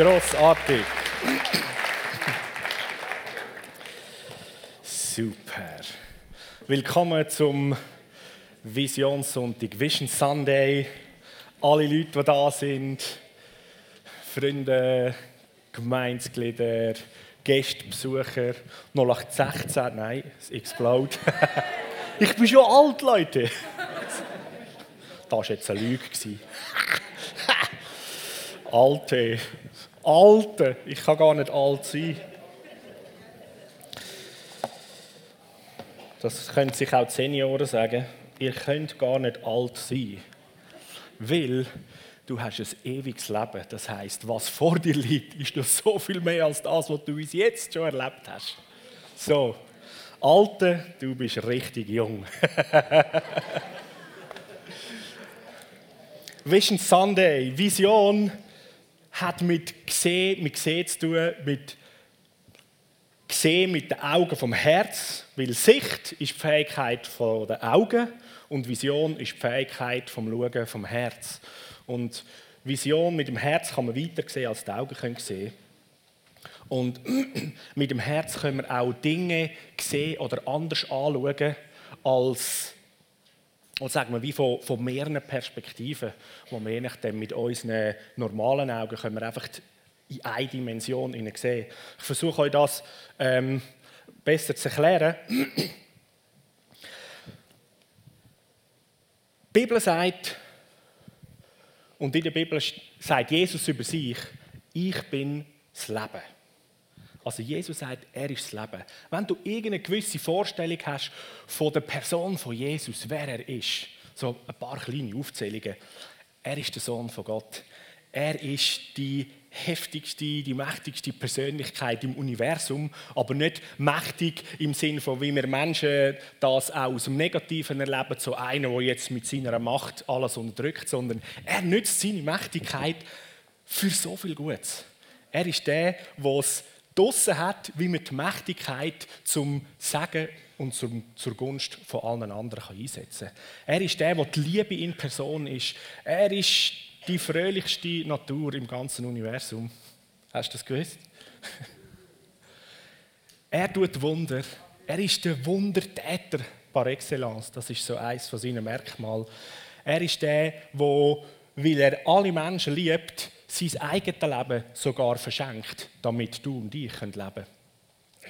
Grossartig. Super. Willkommen zum Visionssonntag, Vision Sunday. Alle Leute, die da sind, Freunde, Gemeinsglieder, Gäste, Besucher, 0816, nein, es explode. ich bin schon alt, Leute. Das war jetzt eine Lüge. Alte, Alte, ich kann gar nicht alt sein. Das können sich auch die Senioren sagen. Ihr könnt gar nicht alt sein, weil du hast ein ewiges Leben. Das heißt, was vor dir liegt, ist noch so viel mehr als das, was du bis jetzt schon erlebt hast. So, Alte, du bist richtig jung. Vision Sunday, Vision hat mit gesehen, mit gesehen zu tun, mit gesehen mit den Augen vom Herz, weil Sicht ist die Fähigkeit von den Augen und Vision ist die Fähigkeit vom Schauen vom Herz. Und Vision mit dem Herz kann man weiter sehen, als die Augen können sehen. Und mit dem Herz können wir auch Dinge sehen oder anders anschauen als und sagen wir, wie von, von mehreren Perspektiven, wo wir je mit unseren normalen Augen können wir einfach in eine Dimension sehen. Ich versuche euch das ähm, besser zu erklären. Die Bibel sagt, und in der Bibel sagt Jesus über sich, ich bin das Leben. Also Jesus sagt, er ist das Leben. Wenn du irgendeine gewisse Vorstellung hast von der Person von Jesus, wer er ist, so ein paar kleine Aufzählungen. Er ist der Sohn von Gott. Er ist die heftigste, die mächtigste Persönlichkeit im Universum, aber nicht mächtig im Sinne von, wie wir Menschen das auch aus dem Negativen erleben, so einer, der jetzt mit seiner Macht alles unterdrückt, sondern er nützt seine Mächtigkeit für so viel Gutes. Er ist der, es draussen hat, wie man die Mächtigkeit zum Sagen und zum, zur Gunst von allen anderen kann einsetzen kann. Er ist der, der die Liebe in Person ist. Er ist die fröhlichste Natur im ganzen Universum. Hast du das gewusst? er tut Wunder. Er ist der Wundertäter par excellence. Das ist so eines von seinen Merkmalen. Er ist der, der, weil er alle Menschen liebt, sein eigenes Leben sogar verschenkt, damit du und ich leben können.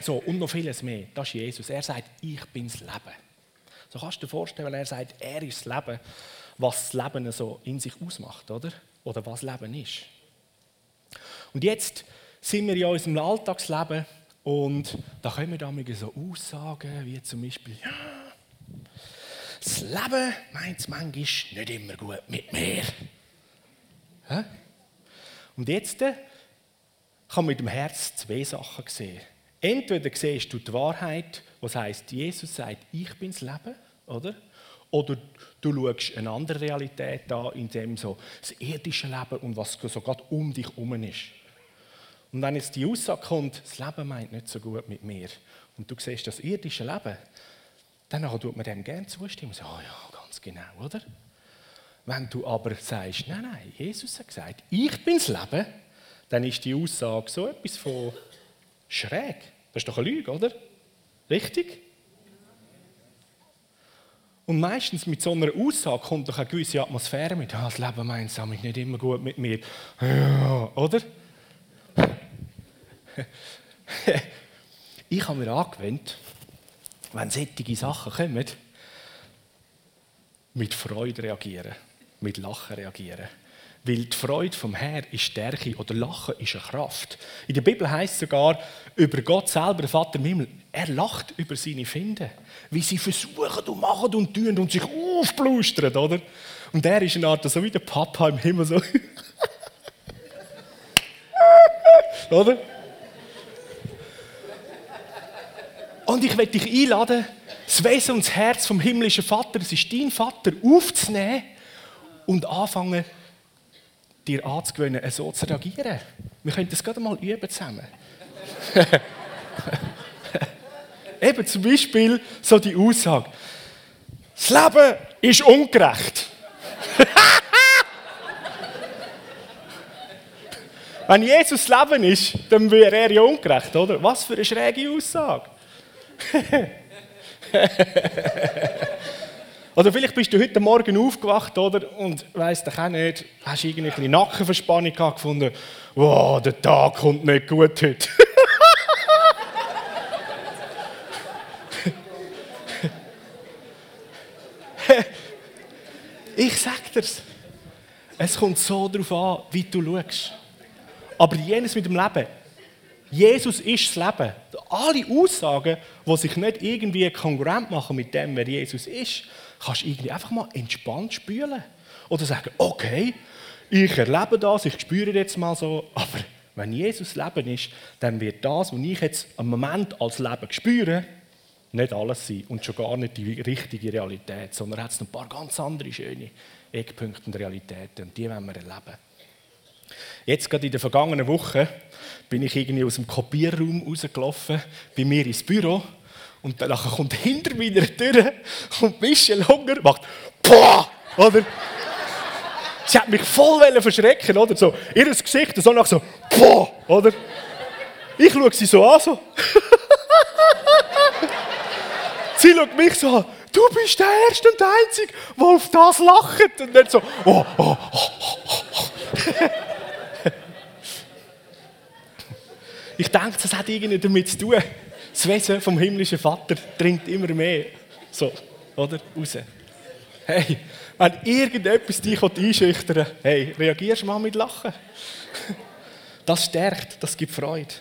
So, und noch vieles mehr. Das ist Jesus. Er sagt, ich bin das Leben. So kannst du dir vorstellen, er sagt, er ist das Leben, was das Leben so in sich ausmacht, oder? Oder was Leben ist. Und jetzt sind wir in unserem Alltagsleben und da kommen wir so Aussagen, wie zum Beispiel, ja, das Leben meint es manchmal nicht immer gut mit mir. Hä? Und jetzt äh, kann man mit dem Herz zwei Sachen sehen. Entweder siehst du die Wahrheit, was heißt, Jesus sagt, ich bin das Leben, oder? Oder du schaust eine andere Realität an, in dem so das irdische Leben und was so gerade um dich herum ist. Und wenn jetzt die Aussage kommt, das Leben meint nicht so gut mit mir, und du siehst das irdische Leben, dann tut man dem gerne zustimmen sagt, oh ja, ganz genau, oder? Wenn du aber sagst, nein, nein, Jesus hat gesagt, ich bin das Leben, dann ist die Aussage so etwas von schräg. Das ist doch eine Lüge, oder? Richtig? Und meistens mit so einer Aussage kommt doch eine gewisse Atmosphäre mit, ah, das Leben meint es nicht immer gut mit mir. Ja, oder? ich habe mir angewöhnt, wenn solche Sachen kommen, mit Freude reagieren mit Lachen reagieren. Weil die Freude vom Herrn ist Stärke oder Lachen ist eine Kraft. In der Bibel heißt es sogar über Gott selber, Vater im Himmel, er lacht über seine Finde. Wie sie versuchen und machen und tun und sich aufblustern, oder? Und er ist eine Art, so wie der Papa im Himmel, so. oder? Und ich werde dich einladen, das Wesen und das Herz vom himmlischen Vater, das ist dein Vater, aufzunehmen und anfangen, dir anzugewöhnen, so zu reagieren. Wir können das gerade mal üben zusammen. Eben zum Beispiel so die Aussage: Das Leben ist ungerecht. Wenn Jesus Leben ist, dann wäre er ja ungerecht, oder? Was für eine schräge Aussage. oder vielleicht bist du heute Morgen aufgewacht, oder? Und weißt du auch nicht, hast irgendwie eine Nackenverspannung gehabt, gefunden, wow, der Tag kommt nicht gut heute. ich sag dir's. Es kommt so darauf an, wie du schaust. Aber jenes mit dem Leben. Jesus ist das Leben. Alle Aussagen, die sich nicht irgendwie kongruent machen mit dem, wer Jesus ist, kannst du irgendwie einfach mal entspannt spülen. Oder sagen, okay, ich erlebe das, ich spüre jetzt mal so, aber wenn Jesus Leben ist, dann wird das, was ich jetzt am Moment als Leben spüre, nicht alles sein und schon gar nicht die richtige Realität, sondern hat es noch ein paar ganz andere schöne Eckpunkte und Realitäten und die wollen wir erleben. Jetzt gerade in der vergangenen Woche bin ich irgendwie aus dem Kopierraum rausgelaufen, bei mir ins Büro und dann kommt hinter meiner Tür kommt Michelle Hunger, macht Boah! Oder? Sie hat mich voll verschrecken, oder? So, ihr Gesicht so nach so Boah! Oder? Ich schaue sie so an, so. sie schaut mich so an du bist der Erste und Einzige, der auf das lacht. Und nicht so, oh, oh, oh, oh, oh. Ich denke, das hat irgendwie damit zu tun. Das Wesen vom himmlischen Vater dringt immer mehr. So, oder? Raus. Hey, wenn irgendetwas dich einschüchtern will, hey, reagierst mal mit Lachen. Das stärkt, das gibt Freude.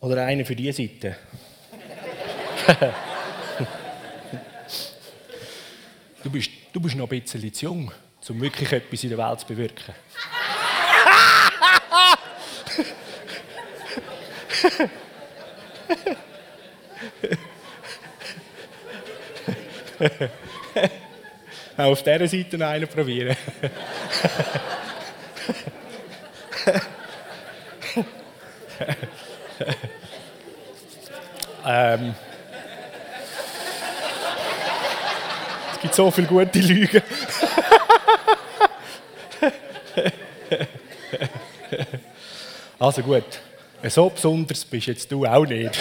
Oder einer für diese Seite. du, bist, du bist noch ein bisschen zu jung, um wirklich etwas in der Welt zu bewirken. Auch auf dieser Seite noch einen probieren. ähm, es gibt so viele gute Lügen. Also gut, so besonders bist jetzt du auch nicht.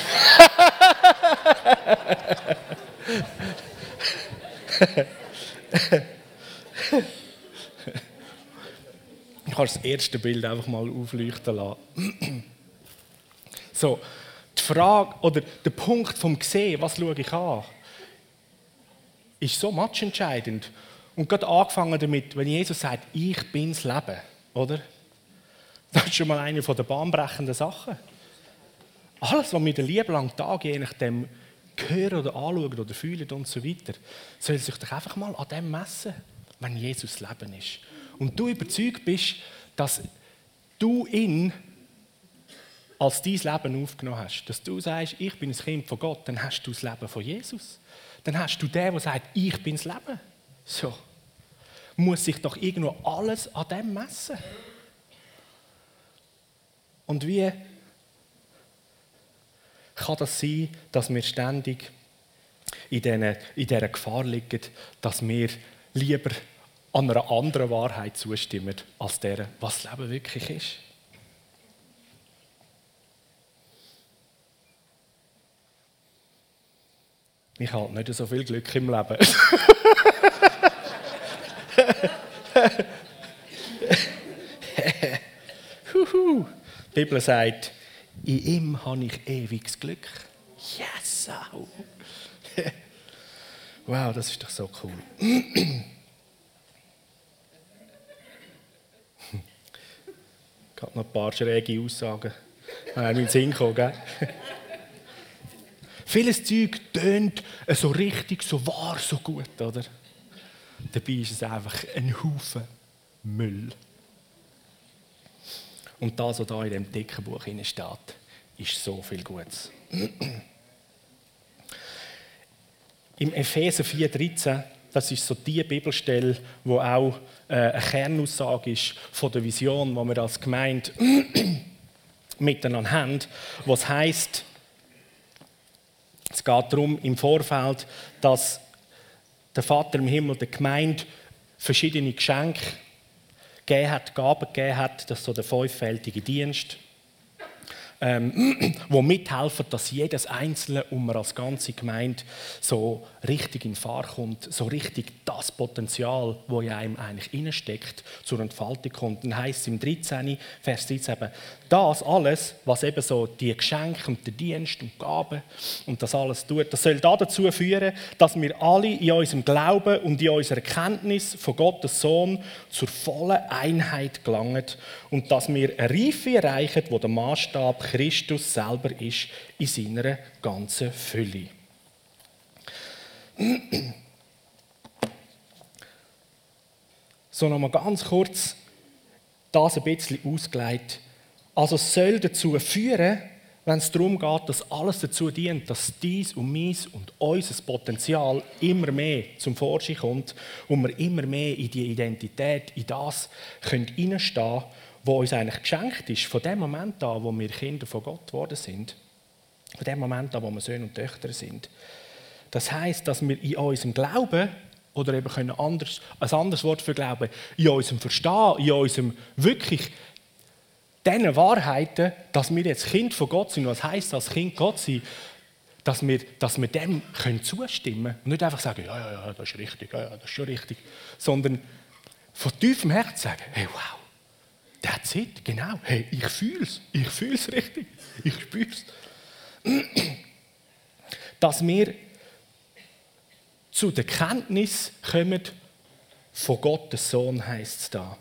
Ich kann das erste Bild einfach mal aufleuchten lassen. So, die Frage oder der Punkt vom Sehen, was schaue ich an, ist so matchentscheidend. Und gerade angefangen damit, wenn Jesus sagt, ich bin das Leben, oder? Das ist schon mal eine der bahnbrechenden Sachen. Alles, was wir den lieben langen Tag je nachdem hören oder anschauen oder fühlen und so weiter, soll sich doch einfach mal an dem messen, wenn Jesus Leben ist. Und du überzeugt bist, dass du ihn als dein Leben aufgenommen hast, dass du sagst, ich bin ein Kind von Gott, dann hast du das Leben von Jesus. Dann hast du den, der sagt, ich bin das Leben. So. Muss sich doch irgendwo alles an dem messen. Und wie kann das sein, dass wir ständig in, dieser Gefahr liegen, dass wir lieber an einer anderen Wahrheit zustimmen, als der, was das Leben wirklich ist? Ich habe nicht so viel Glück im Leben. Die Bibel sagt, in ihm habe ich ewiges Glück. Yes! wow, das ist doch so cool. Habe noch ein paar schräge Aussagen. Ich habe in den Sinn gekommen, gell? Vieles Zeug tönt so richtig, so wahr, so gut, oder? Dabei ist es einfach ein Haufen Müll. Und das, was da in dem dicken Buch steht, ist so viel Gutes. Im Epheser 4,13, das ist so die Bibelstelle, wo auch äh, eine Kernaussage ist von der Vision, die wir als Gemeinde miteinander haben, was heißt, es geht darum im Vorfeld, dass der Vater im Himmel der Gemeinde verschiedene Geschenke gegeben hat, Gaben gegeben hat, das ist so der fünffältige Dienst ähm, wo mithelfen, dass jedes Einzelne und man als ganze Gemeinde so richtig in Fahrt kommt, so richtig das Potenzial, wo in einem eigentlich steckt, zur Entfaltung kommt. Dann heißt im 13. Vers 13 eben, das alles, was eben so die Geschenke und der Dienst und Gaben und das alles tut, das soll dazu führen, dass wir alle in unserem Glauben und in unserer Kenntnis von Gottes Sohn zur vollen Einheit gelangen und dass wir eine Reife erreichen, wo der Maßstab Christus selber ist in seiner ganzen Fülle. So nochmal ganz kurz das ein bisschen ausgelegt. Also es soll dazu führen, wenn es darum geht, dass alles dazu dient, dass dies und meins und unser Potenzial immer mehr zum Vorschein kommt und wir immer mehr in die Identität, in das hineinstehen können, was uns eigentlich geschenkt ist, von dem Moment an, wo wir Kinder von Gott geworden sind, von dem Moment an, wo wir Söhne und Töchter sind. Das heißt, dass wir in unserem Glauben oder eben können anders, ein anderes Wort für Glauben, in unserem Verstehen, in unserem wirklich diesen Wahrheiten, dass wir jetzt Kind von Gott sind, was heißt das, Kind Gott sein, dass wir, dass wir dem können zustimmen können. Nicht einfach sagen, ja, ja, ja, das ist richtig, ja, ja, das ist schon richtig, sondern von tiefem Herzen sagen, hey, wow, that's it, genau, hey, ich fühle es, ich fühle es richtig, ich spüre es. Dass wir zu der Kenntnis kommen von Gottes Sohn, heißt es da.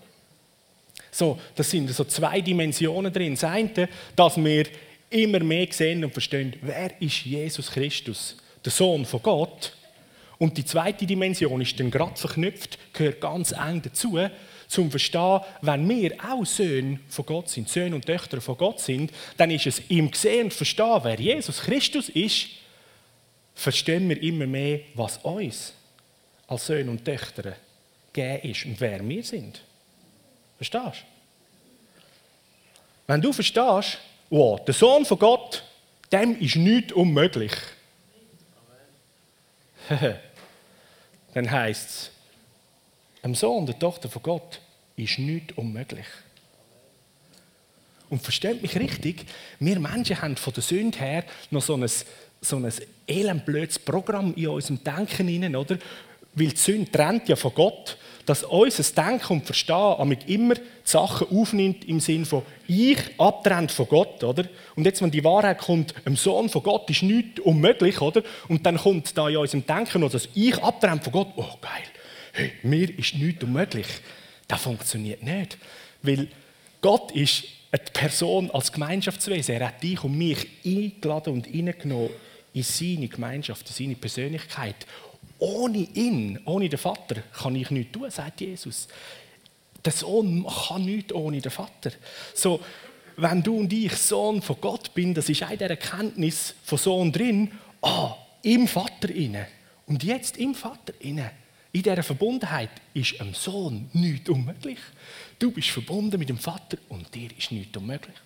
So, das sind so zwei Dimensionen drin. Das eine, dass wir immer mehr sehen und verstehen, wer ist Jesus Christus, der Sohn von Gott. Und die zweite Dimension ist dann gerade verknüpft, gehört ganz eng dazu, zum Verstehen, wenn wir auch Söhne von Gott sind, Söhne und Töchter von Gott sind, dann ist es im Gesehen und Verstehen, wer Jesus Christus ist, verstehen wir immer mehr, was uns als Söhne und Töchter gegeben ist und wer wir sind. Verstehst du? Wenn du verstehst, wow, der Sohn von Gott, dem ist nichts unmöglich. Dann heißt es, dem Sohn, der Tochter von Gott, ist nichts unmöglich. Und versteht mich richtig, wir Menschen haben von der Sünde her noch so ein, so ein elendblödes Programm in unserem Denken hinein, oder? Weil die Sünde trennt ja von Gott dass unser Denken und Verstehen immer die Sachen aufnimmt im Sinn von ich abtrennt von Gott, oder? Und jetzt, wenn die Wahrheit kommt, im Sohn von Gott ist nichts unmöglich, oder? Und dann kommt da in unserem Denken noch das ich abtrennt von Gott, oh geil, hey, mir ist nichts unmöglich. Das funktioniert nicht, weil Gott ist eine Person als Gemeinschaftswesen. Er hat dich und mich eingeladen und hineingenommen in seine Gemeinschaft, in seine Persönlichkeit ohne ihn, ohne den Vater, kann ich nichts tun, sagt Jesus. Der Sohn kann nichts ohne den Vater. So, wenn du und ich Sohn von Gott bin, das ist auch der Erkenntnis von Sohn drin, ah, im Vater inne. Und jetzt im Vater inne. In dieser Verbundenheit ist einem Sohn nichts unmöglich. Du bist verbunden mit dem Vater und dir ist nichts unmöglich.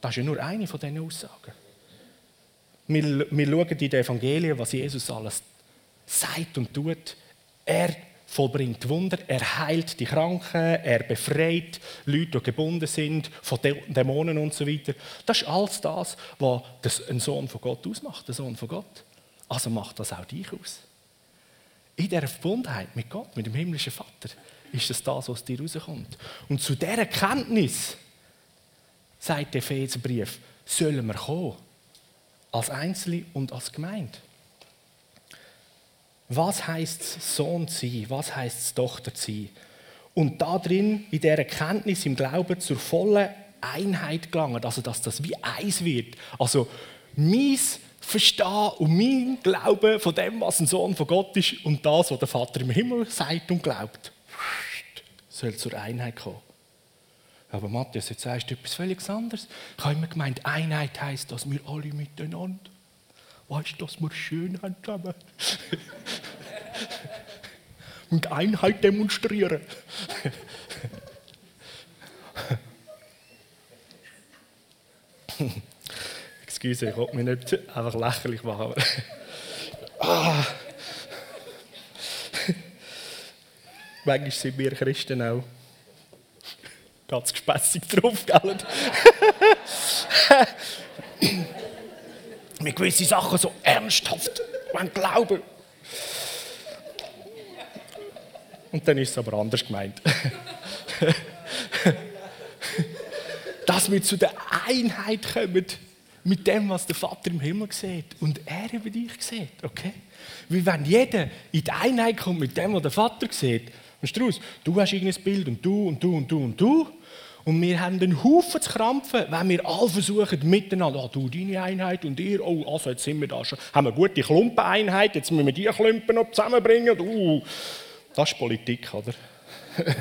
Das ist ja nur eine von diesen Aussagen. Wir, wir schauen in den Evangelien, was Jesus alles sagt und tut. Er vollbringt Wunder, er heilt die Kranken, er befreit Leute, die gebunden sind, von Dämonen und so weiter. Das ist alles das, was ein Sohn von Gott ausmacht, der Sohn von Gott. Also macht das auch dich aus. In dieser Verbundenheit mit Gott, mit dem himmlischen Vater, ist das das, was dir rauskommt. Und zu dieser Kenntnis, sagt der Epheserbrief, sollen wir kommen als Einzelne und als Gemeinde. Was heißt es, Sohn zu sein? Was heißt es, Tochter zu sein? Und da drin, in dieser Erkenntnis im Glauben zur vollen Einheit gelangen, also dass das wie eins wird. Also mein Verstehen und mein Glauben von dem, was ein Sohn von Gott ist und das, was der Vater im Himmel sagt und glaubt, soll zur Einheit kommen. Aber Matthias, jetzt sagst du etwas völlig anderes. Ich habe immer gemeint, Einheit heisst, dass wir alle miteinander, weißt du, dass wir schön haben zusammen. Und Einheit demonstrieren. Excuse, ich wollte mich nicht einfach lächerlich machen. ah. Manchmal sind wir Christen auch ganz gespässig drauf, gell? Mit gewissen Sachen so ernsthaft glauben. Und dann ist es aber anders gemeint. Dass wir zu der Einheit kommen mit dem, was der Vater im Himmel sieht und er über dich sieht. Okay? Weil wenn jeder in die Einheit kommt mit dem, was der Vater sieht, du, du hast irgendein Bild und du und du und du und du. Und wir haben einen Haufen zu krampfen, wenn wir alle versuchen, miteinander, oh, du deine Einheit und ihr, oh, also jetzt sind wir da schon, haben wir eine gute Klumpeneinheit, jetzt müssen wir die Klumpen noch zusammenbringen. Uh, das ist Politik, oder?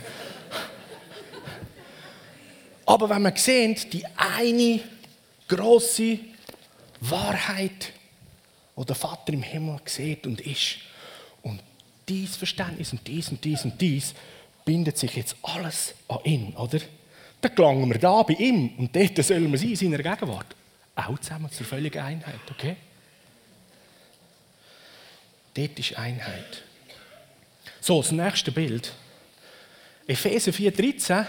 Aber wenn wir sehen, die eine große Wahrheit, die der Vater im Himmel sieht und ist, und dies Verständnis und dies und dies und dies, bindet sich jetzt alles an ihn, oder? Dann gelangen wir da bei ihm und dort sollen wir sein, in seiner Gegenwart. Auch zusammen zur völligen Einheit, okay? Dort ist Einheit. So, das nächste Bild. Epheser 4,13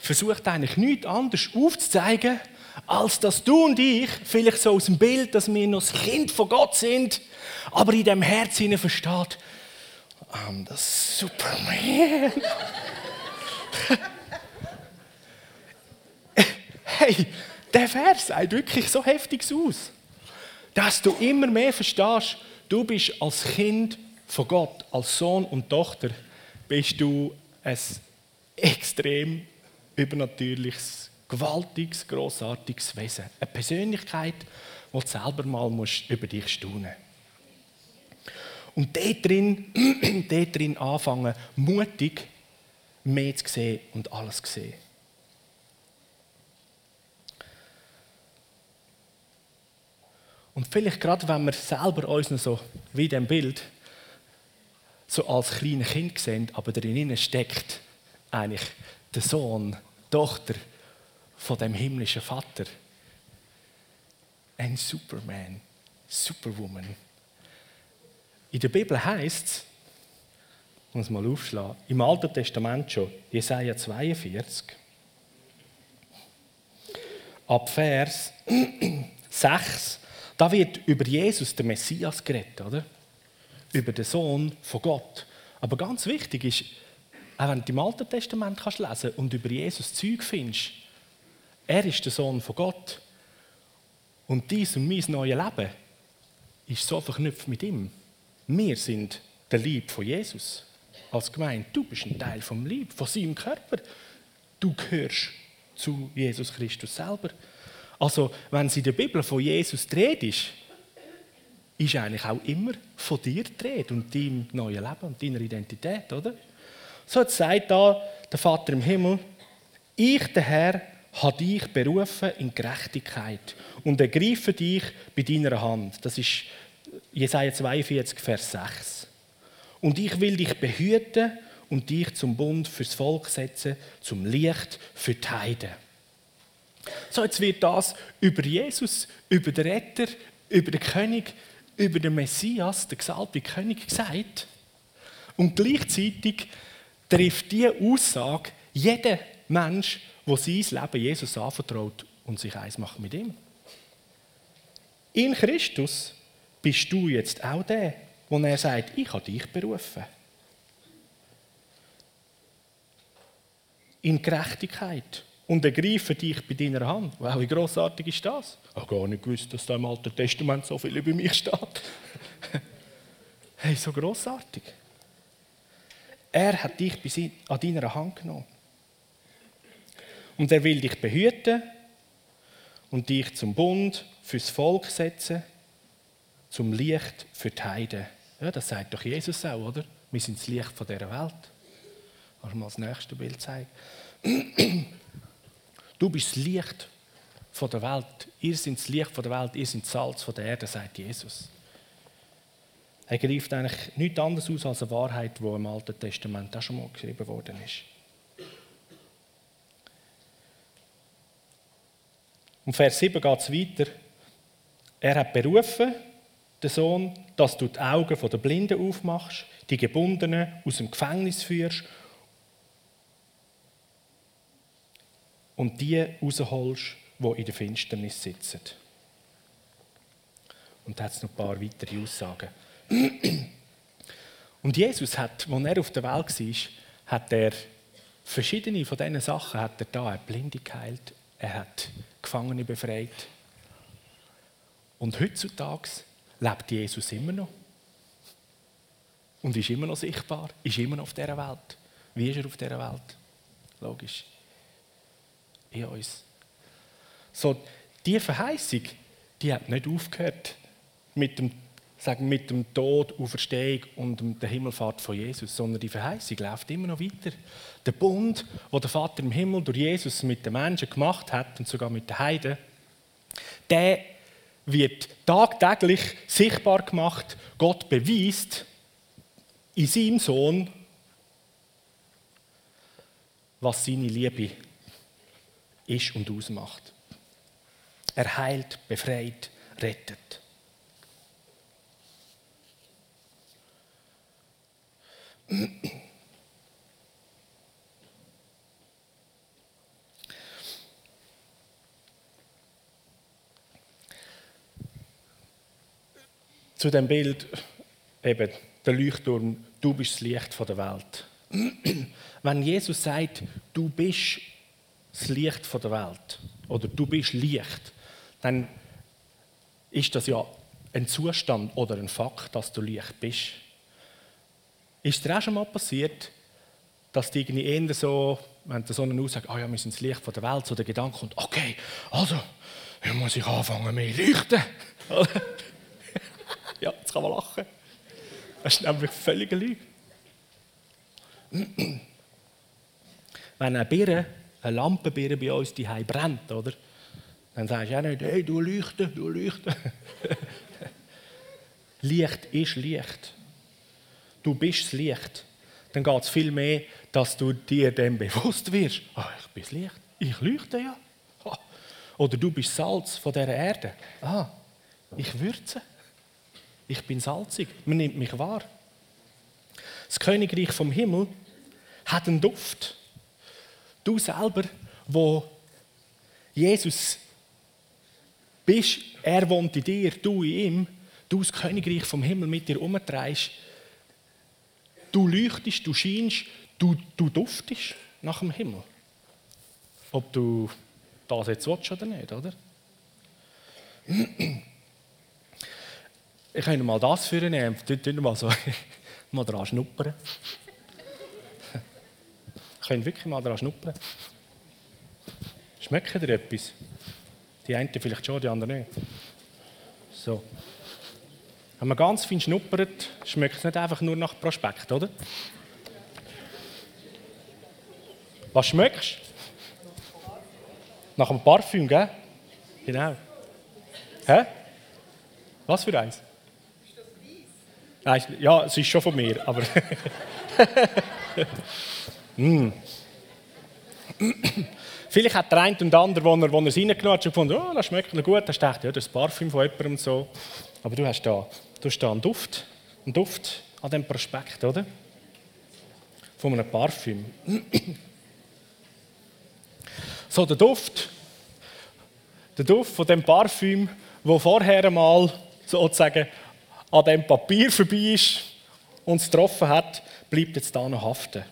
versucht eigentlich nichts anderes aufzuzeigen, als dass du und ich, vielleicht so aus dem Bild, dass wir noch das Kind von Gott sind, aber in dem Herz versteht, I'm the Superman. Hey, der Vers sagt wirklich so heftig aus, dass du immer mehr verstehst, du bist als Kind von Gott, als Sohn und Tochter, bist du ein extrem übernatürliches, gewaltiges, großartiges Wesen. Eine Persönlichkeit, die du selber mal über dich staunen. Und dort drin, dort drin anfangen, mutig mehr zu sehen und alles zu sehen. Und vielleicht gerade, wenn wir selber uns noch so, wie in dem Bild, so als kleines Kind sehen, aber darin steckt eigentlich der Sohn, Tochter von dem himmlischen Vater. Ein Superman, Superwoman. In der Bibel heißt es, muss mal aufschlagen, im Alten Testament schon, Jesaja 42, ab Vers 6, da wird über Jesus, der Messias, geredet, oder? Über den Sohn von Gott. Aber ganz wichtig ist, auch wenn du im Alten Testament kannst lesen und über Jesus Zeug findest, er ist der Sohn von Gott. Und dies und mein neues Leben ist so verknüpft mit ihm. Wir sind der Lieb von Jesus. Als Gemeinde, du bist ein Teil vom Lieb, von seinem Körper. Du gehörst zu Jesus Christus selber. Also, wenn sie in der Bibel von Jesus dreht ist, ist eigentlich auch immer von dir dreht und deinem neuen Leben und deiner Identität, oder? So sagt da der Vater im Himmel, ich, der Herr, habe dich berufen in Gerechtigkeit und ergreife dich bei deiner Hand. Das ist Jesaja 42, Vers 6. Und ich will dich behüten und dich zum Bund fürs Volk setzen, zum Licht für die Heiden. So, jetzt wird das über Jesus, über den Retter, über den König, über den Messias, den gesalbten König gesagt. Und gleichzeitig trifft diese Aussage jeden Mensch, der sein Leben Jesus anvertraut und sich eins macht mit ihm. In Christus bist du jetzt auch der, wo er sagt, ich habe dich berufen. In Gerechtigkeit und ergreife dich bei deiner Hand. Wow, wie großartig ist das? Ich habe gar nicht gewusst, dass da im Alten Testament so viel über mich steht. hey, so großartig. Er hat dich an deiner Hand genommen. Und er will dich behüten und dich zum Bund fürs Volk setzen, zum Licht für die Heiden. Ja, das sagt doch Jesus auch, oder? Wir sind das Licht von dieser Welt. Kannst du mal das nächste Bild zeigen? Du bist das Licht von der Welt. Ihr seid das Licht von der Welt, ihr seid das Salz von der Erde, sagt Jesus. Er greift eigentlich nichts anderes aus als eine Wahrheit, die im Alten Testament auch schon mal geschrieben worden ist. Und Vers 7 geht es weiter. Er hat berufen der Sohn, dass du die Augen der Blinden aufmachst, die Gebundenen aus dem Gefängnis führst und die rausholst, die in der Finsternis sitzen. Und da hat es noch ein paar weitere Aussagen. Und Jesus hat, als er auf der Welt war, hat er verschiedene von diesen Sachen hat er da. Er hat Blinde geheilt, er hat Gefangene befreit. Und heutzutage lebt Jesus immer noch. Und ist immer noch sichtbar, ist immer noch auf dieser Welt. Wie ist er auf dieser Welt? Logisch. In uns. So, diese Verheißung, die hat nicht aufgehört mit dem, sagen, mit dem Tod, Auferstehung und der Himmelfahrt von Jesus, sondern die Verheißung läuft immer noch weiter. Der Bund, wo der Vater im Himmel durch Jesus mit den Menschen gemacht hat und sogar mit den Heiden, der wird tagtäglich sichtbar gemacht. Gott beweist in seinem Sohn, was seine Liebe ist und ausmacht. Er heilt, befreit, rettet. Zu dem Bild eben der Leuchtturm, du bist das Licht der Welt. Wenn Jesus sagt, du bist das Licht der Welt oder du bist Licht, dann ist das ja ein Zustand oder ein Fakt, dass du Licht bist. Ist dir auch schon mal passiert, dass die irgendwie eher so, wenn der Sonne aussagt, oh ja, wir sind das Licht der Welt, so der Gedanke kommt, okay, also, jetzt muss ich anfangen mehr leuchten. ja, jetzt kann man lachen. Das ist nämlich völlige Lüge. Wenn eine Birne, eine Lampenbirne bei uns die brennt, oder? Dann sagst du auch nicht, hey, du leuchten, du leuchten. Licht ist Licht. Du bist das Licht. Dann geht es viel mehr, dass du dir dem bewusst wirst. Oh, ich bin das Licht. Ich leuchte ja. Oder du bist Salz von dieser Erde. Ah, ich würze. Ich bin salzig. Man nimmt mich wahr. Das Königreich vom Himmel hat einen Duft. Du selber, wo Jesus bist, er wohnt in dir, du in ihm, du das Königreich vom Himmel mit dir umtreibst, du leuchtest, du scheinst, du, du duftest nach dem Himmel. Ob du das jetzt willst oder nicht, oder? Ich kann mal das für nehmen, dort mal so mal dran schnuppern. Kann wirklich mal dran schnuppern. Schmeckt dir etwas? Die einen vielleicht schon, die anderen nicht. So. Wenn man ganz fein schnuppert, schmeckt es nicht einfach nur nach Prospekt, oder? Was schmeckst du? Nach einem Parfüm, gell? Genau. Hä? Was für eins? Ist das Weiss? Ja, es ist schon von mir, aber. mm. Vielleicht hat der eine und der andere, wo wo es reingenommen hat, schon gefunden, oh, das schmeckt noch gut. Da dachte ja, das ist Parfüm von jemandem und so. Aber du hast da, du hast da einen Duft, einen Duft an dem Prospekt, oder? Von einem Parfüm. so, der Duft, der Duft von dem Parfüm, wo vorher einmal sozusagen an dem Papier vorbei ist und es getroffen hat, bleibt jetzt da noch haften.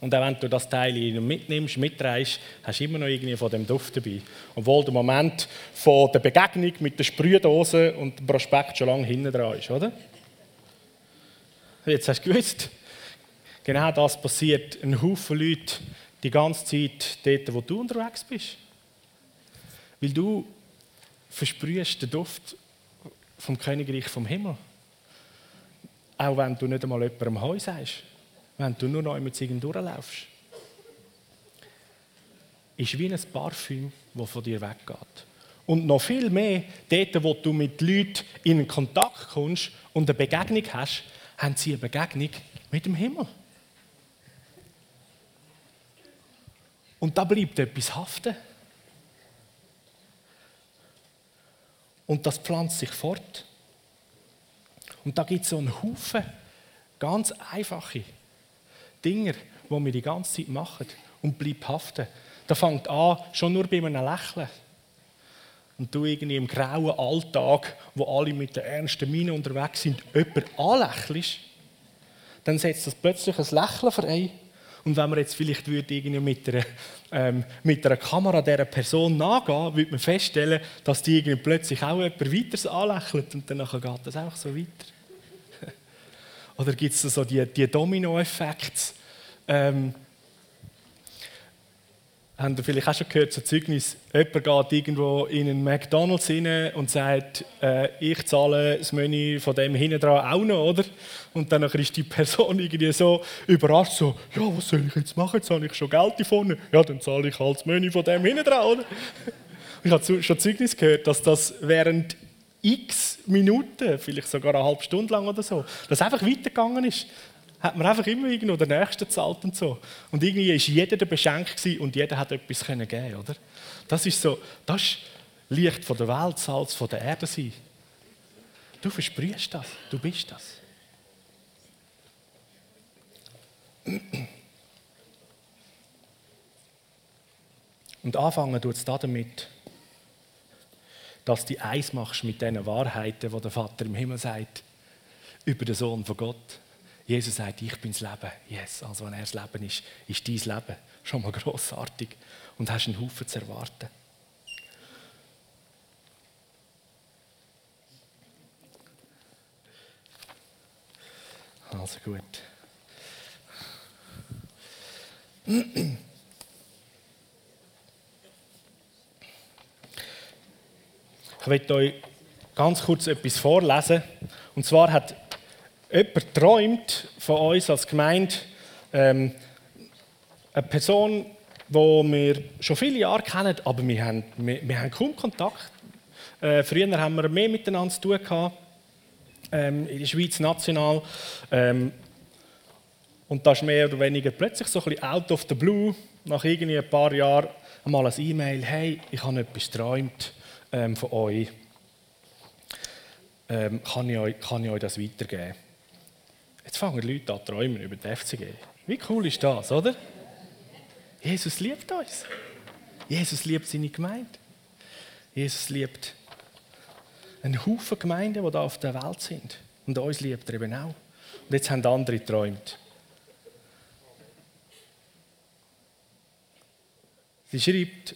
Und auch wenn du das Teil mitnimmst, mitreißt, hast du immer noch irgendwie von dem Duft dabei. Obwohl der Moment von der Begegnung mit der Sprühdose und dem Prospekt schon lange hinten dran ist, oder? Jetzt hast du gewusst, genau das passiert ein Haufen Leute die ganze Zeit dort, wo du unterwegs bist. Weil du versprühst den Duft vom Königreich vom Himmel. Auch wenn du nicht einmal jemandem Heu sagst wenn du nur noch mit irgendwo durchlaufst. Ist wie ein Parfüm, das von dir weggeht. Und noch viel mehr, dort, wo du mit Leuten in Kontakt kommst und eine Begegnung hast, haben sie eine Begegnung mit dem Himmel. Und da bleibt etwas haften. Und das pflanzt sich fort. Und da gibt es so einen Haufen ganz einfache Dinge, die wir die ganze Zeit machen und bleiben haften. Da fängt an, schon nur bei einem Lächeln. Und du irgendwie im grauen Alltag, wo alle mit der ernsten Miene unterwegs sind, jemanden anlächelst, dann setzt das plötzlich ein Lächeln frei. Und wenn man jetzt vielleicht würde irgendwie mit, einer, ähm, mit einer Kamera dieser Person nachgehen, würde man feststellen, dass die irgendwie plötzlich auch jemand weiteres anlächelt und dann geht das auch so weiter. Oder gibt es so die, die Domino-Effekte? Ähm, habt ihr vielleicht auch schon gehört, so Zeugnis, jemand geht irgendwo in einen McDonalds rein und sagt, äh, ich zahle das Menü von dem hinten dran auch noch, oder? Und dann ist die Person irgendwie so überrascht, so, ja, was soll ich jetzt machen, jetzt habe ich schon Geld davon. Ja, dann zahle ich halt das Menü von dem hinten dran, oder? Ich habe schon Zeugnis gehört, dass das während x Minuten, vielleicht sogar eine halbe Stunde lang oder so, das einfach weitergegangen ist hat man einfach immer irgendwo den Nächsten gezahlt und so. Und irgendwie war jeder der beschenkt und jeder hat etwas geben können, oder? Das ist so, das ist Licht von der Welt, Salz von der Erde sein. Du versprichst das, du bist das. Und anfangen tut es damit, dass du eins machst mit diesen Wahrheiten, die der Vater im Himmel sagt, über den Sohn von Gott. Jesus sagt, ich bin das Leben. Yes, also wenn er das Leben ist, ist dein Leben schon mal grossartig und hast einen Haufen zu erwarten. Also gut. Ich möchte euch ganz kurz etwas vorlesen. Und zwar hat jemand träumt von uns als Gemeinde, ähm, eine Person, die wir schon viele Jahre kennen, aber wir haben, wir, wir haben kaum Kontakt. Äh, früher haben wir mehr miteinander zu tun gehabt, ähm, in der Schweiz national. Ähm, und da ist mehr oder weniger plötzlich so ein bisschen out of the blue, nach irgendwie ein paar Jahren, einmal ein E-Mail, hey, ich habe etwas geträumt ähm, von euch. Ähm, kann, ich euch, kann ich euch das weitergeben? Jetzt fangen die Leute an träumen über die FCG. Wie cool ist das, oder? Jesus liebt uns. Jesus liebt seine Gemeinde. Jesus liebt einen Haufen Gemeinden, die da auf der Welt sind. Und uns liebt er eben auch. Und jetzt haben andere geträumt. Sie schreibt,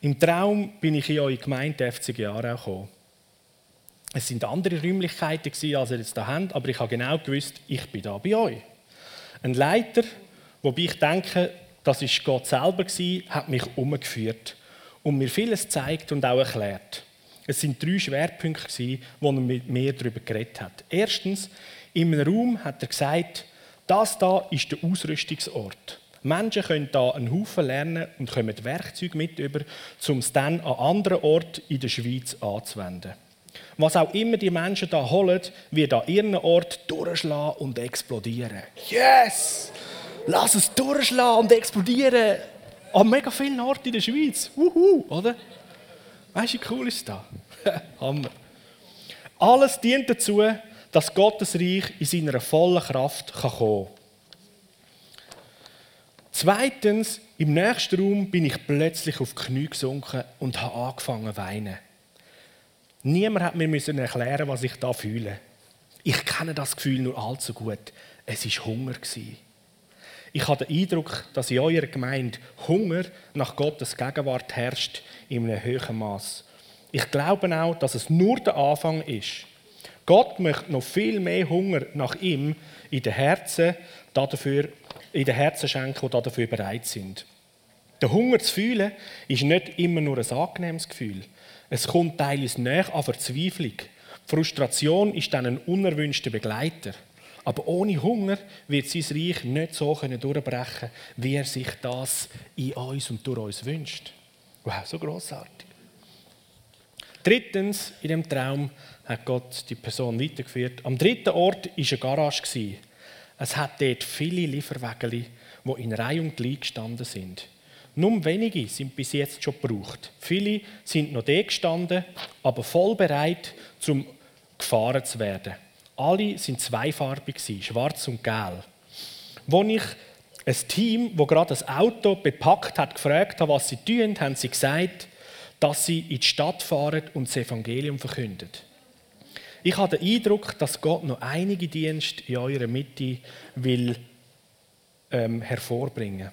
im Traum bin ich in eure Gemeinde FCG Aarau gekommen. Es sind andere Räumlichkeiten, als ihr jetzt hier habt, aber ich habe genau gewusst, ich bin da bei euch. Ein Leiter, wobei ich denke, das ist Gott selber war, hat mich umgeführt und mir vieles gezeigt und auch erklärt. Es sind drei Schwerpunkte, wo er mit mir darüber geredet hat. Erstens, in einem Raum hat er gesagt, das da ist der Ausrüstungsort. Menschen können da einen Haufen lernen und kommen Werkzeuge mit über, um es dann an anderen Orten in der Schweiz anzuwenden. Was auch immer die Menschen da holen, wird an ihren Ort durchschlagen und explodieren. Yes! Lass es durchschlagen und explodieren. An mega vielen Orten in der Schweiz. Wuhu, oder? Weißt du, wie cool ist das? Hammer. Alles dient dazu, dass Gottes Reich in seiner vollen Kraft kommen kann. Zweitens, im nächsten Raum bin ich plötzlich auf die Knie gesunken und habe angefangen zu weinen. Niemand hat mir müssen erklären, was ich da fühle. Ich kenne das Gefühl nur allzu gut. Es ist Hunger Ich habe den Eindruck, dass in eurer Gemeinde Hunger nach Gottes Gegenwart herrscht in einem hohen Maß. Ich glaube auch, dass es nur der Anfang ist. Gott möchte noch viel mehr Hunger nach ihm in den Herzen, dafür, in den Herzen schenken, die dafür bereit sind. Der Hunger zu fühlen ist nicht immer nur ein angenehmes Gefühl. Es kommt teilweise näher an Verzweiflung. Frustration ist dann ein unerwünschter Begleiter. Aber ohne Hunger wird sein Reich nicht so durchbrechen wie er sich das in uns und durch uns wünscht. Wow, so großartig. Drittens, in dem Traum hat Gott die Person weitergeführt. Am dritten Ort war eine Garage. Es hat dort viele Lieferwagen, die in Reihe und Glied gestanden sind. Nur wenige sind bis jetzt schon gebraucht. Viele sind noch da gestanden, aber voll bereit, zum gefahren zu werden. Alle sind zweifarbig, schwarz und gelb. Als ich ein Team, wo gerade das Auto bepackt hat, gefragt habe, was sie tun, haben sie gesagt, dass sie in die Stadt fahren und das Evangelium verkünden. Ich habe den Eindruck, dass Gott noch einige Dienste in eurer Mitte will ähm, hervorbringen.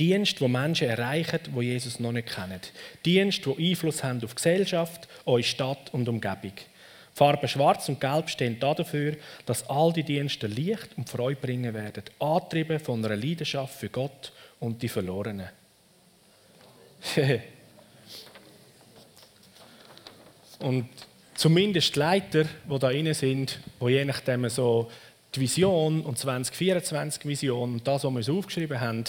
Dienst, wo Menschen erreichen, wo Jesus noch nicht kennen. Dienst, wo Einfluss haben auf Gesellschaft, eure Stadt und Umgebung. Die Farben Schwarz und Gelb stehen dafür, dass all die Dienste Licht und Freude bringen werden, angetrieben von einer Leidenschaft für Gott und die Verlorenen. und zumindest die Leiter, die da drin sind, die je nachdem so die Vision und 2024 Vision und das, was wir so aufgeschrieben haben,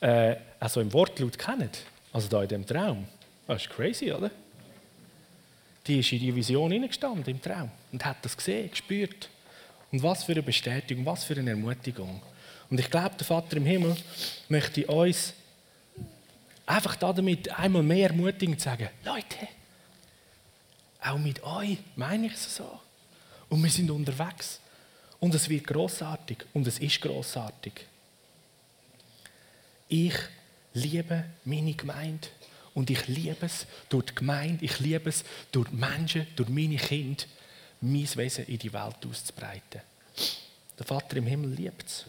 äh, also im Wortlaut kennen. Also da in dem Traum. Das ist crazy, oder? Die ist in die Vision hineingestanden, im Traum, und hat das gesehen, gespürt. Und was für eine Bestätigung, was für eine Ermutigung. Und ich glaube, der Vater im Himmel möchte uns einfach damit einmal mehr ermutigen und sagen, Leute, auch mit euch meine ich es so. Und wir sind unterwegs. Und es wird großartig und es ist großartig. Ich liebe meine Gemeinde. Und ich liebe es durch die Gemeinde, ich liebe es durch Menschen, durch meine Kinder, mein Wesen in die Welt auszubreiten. Der Vater im Himmel liebt es.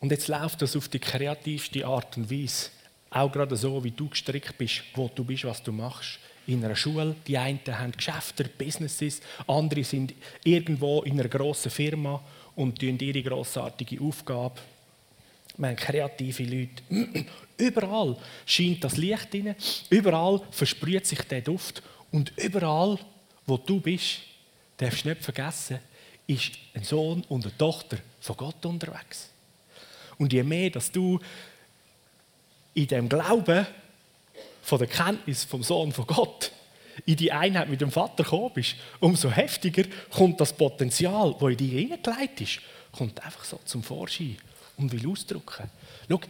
Und jetzt läuft das auf die kreativste Art und Weise. Auch gerade so, wie du gestrickt bist, wo du bist, was du machst. In einer Schule, die einen haben Geschäfte, Businesses, andere sind irgendwo in einer grossen Firma und tun ihre grossartige Aufgabe wir haben kreative Leute. Überall scheint das Licht rein, überall versprüht sich der Duft und überall, wo du bist, darfst du nicht vergessen, ist ein Sohn und eine Tochter von Gott unterwegs. Und je mehr, dass du in dem Glauben von der Kenntnis vom Sohn von Gott in die Einheit mit dem Vater gekommen bist, umso heftiger kommt das Potenzial, das in dir hineingelegt ist, kommt einfach so zum Vorschein und will ausdrücken. Schau,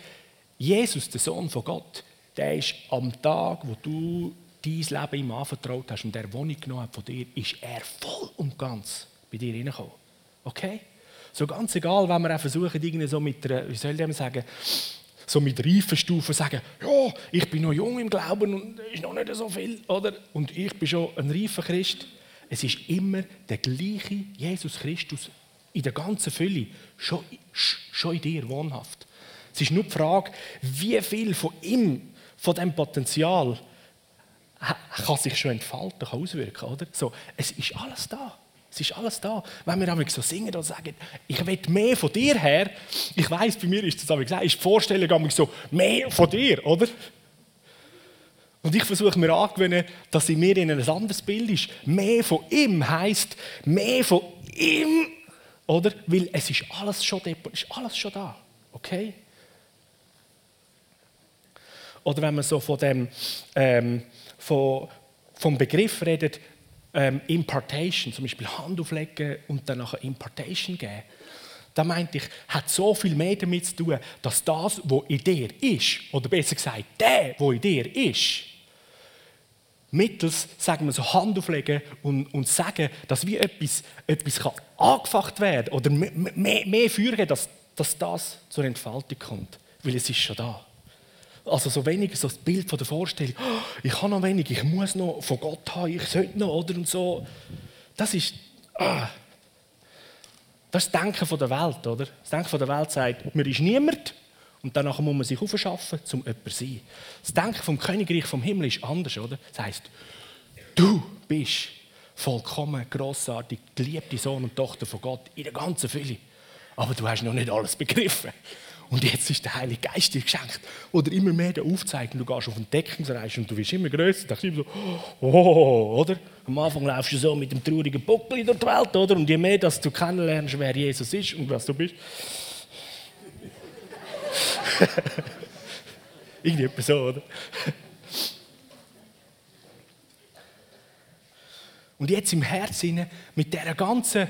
Jesus, der Sohn von Gott, der ist am Tag, wo du dein Leben ihm anvertraut hast und der Wohnung genommen hat von dir, ist er voll und ganz bei dir hineingekommen. Okay? So ganz egal, wenn wir auch versuchen, irgendwie so mit einer, wie soll ich sagen, so mit Reifenstufen sagen, ja, ich bin noch jung im Glauben und ist noch nicht so viel, oder? Und ich bin schon ein reifer Christ. Es ist immer der gleiche Jesus Christus in der ganzen Fülle schon, schon in dir wohnhaft. Es ist nur die Frage, wie viel von ihm, von diesem Potenzial, kann sich schon entfalten, kann auswirken. Oder? So, es ist alles da. Es ist alles da. Wenn wir aber so singen und sagen, ich will mehr von dir her, ich weiß, bei mir ist das aber gesagt, ist die Vorstellung so, mehr von dir, oder? Und ich versuche mir anzugewöhnen, dass in mir in ein anderes Bild ist. Mehr von ihm heißt mehr von ihm oder? Weil es ist alles schon, ist alles schon da. Okay? Oder wenn man so von dem, ähm, von, vom Begriff redet, ähm, Impartation, zum Beispiel Hand auflegen und dann nachher Impartation geben, da meinte ich, hat so viel mehr damit zu tun, dass das, was in dir ist, oder besser gesagt, der, was in dir ist, mittels, sagen wir so, Hand auflegen und, und sagen, dass wie etwas, etwas kann angefacht werden oder mehr, mehr, mehr führen, dass, dass das zur Entfaltung kommt. Weil es ist schon da. Also so wenig so das Bild von der Vorstellung, oh, ich habe noch wenig, ich muss noch von Gott haben, ich sollte noch, oder und so. Das ist, ah, das ist das Denken der Welt, oder? Das Denken der Welt sagt, mir ist niemand, und danach muss man sich aufschaffen, um jemand zu sein. Das Denken vom Königreich vom Himmel ist anders, oder? Das heisst, du bist vollkommen grossartig, geliebte Sohn und Tochter von Gott in der ganzen Fülle. Aber du hast noch nicht alles begriffen. Und jetzt ist der Heilige Geist dir geschenkt. Oder immer mehr der aufzeigt, du gehst auf den Deckungsreise und du wirst immer größer. Da immer so, oh, oder? Am Anfang laufst du so mit dem traurigen Buckel durch die Welt, oder? Und je mehr, dass du kennenlernst, wer Jesus ist und was du bist, Irgendwie etwas so, oder? Und jetzt im Herzen, mit der ganzen,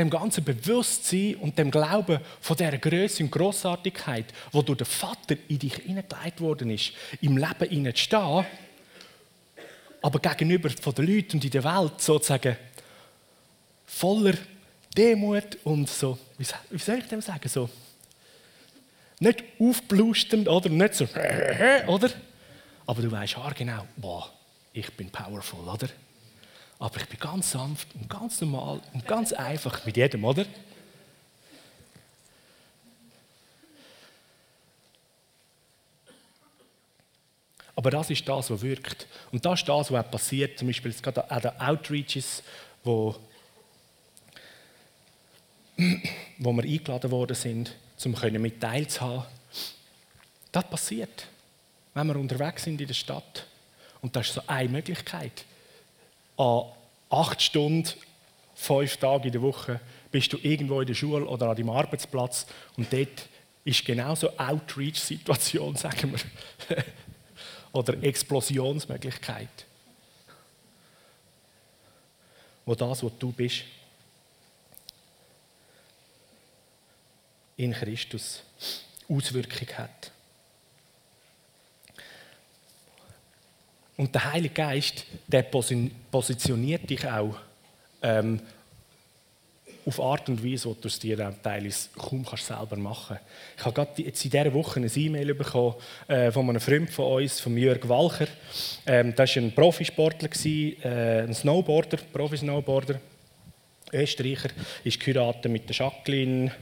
dem ganzen Bewusstsein und dem Glauben von dieser Größe und Grossartigkeit, wo durch den Vater in dich hineingelegt worden ist, im Leben zu stehen aber gegenüber von den Leuten und in der Welt sozusagen voller Demut und so, wie soll ich dem sagen, so nicht aufblusternd oder nicht so, oder? Aber du weißt genau, boah, ich bin powerful, oder? Aber ich bin ganz sanft und ganz normal und ganz einfach mit jedem, oder? Aber das ist das, was wirkt. Und das ist das, was auch passiert. Zum Beispiel gerade an den Outreaches, wo, wo wir eingeladen worden sind, um mit teilzuhaben. Das passiert, wenn wir unterwegs sind in der Stadt. Und das ist so eine Möglichkeit. An acht Stunden, fünf Tage in der Woche bist du irgendwo in der Schule oder an deinem Arbeitsplatz und dort ist genau so Outreach-Situation, sagen wir oder Explosionsmöglichkeit. Wo das, was du bist, in Christus Auswirkung hat. Und der Heilige Geist, der positioniert dich auch ähm, auf Art und Weise, wo du es dir teilweise kaum kannst selber machen kannst. Ich habe gerade jetzt in dieser Woche eine E-Mail bekommen äh, von einem Freund von uns, von Jörg Walcher. Ähm, das war ein Profisportler, äh, ein Snowboarder, Profi-Snowboarder. Österreicher, ist geheiratet mit der Jacqueline.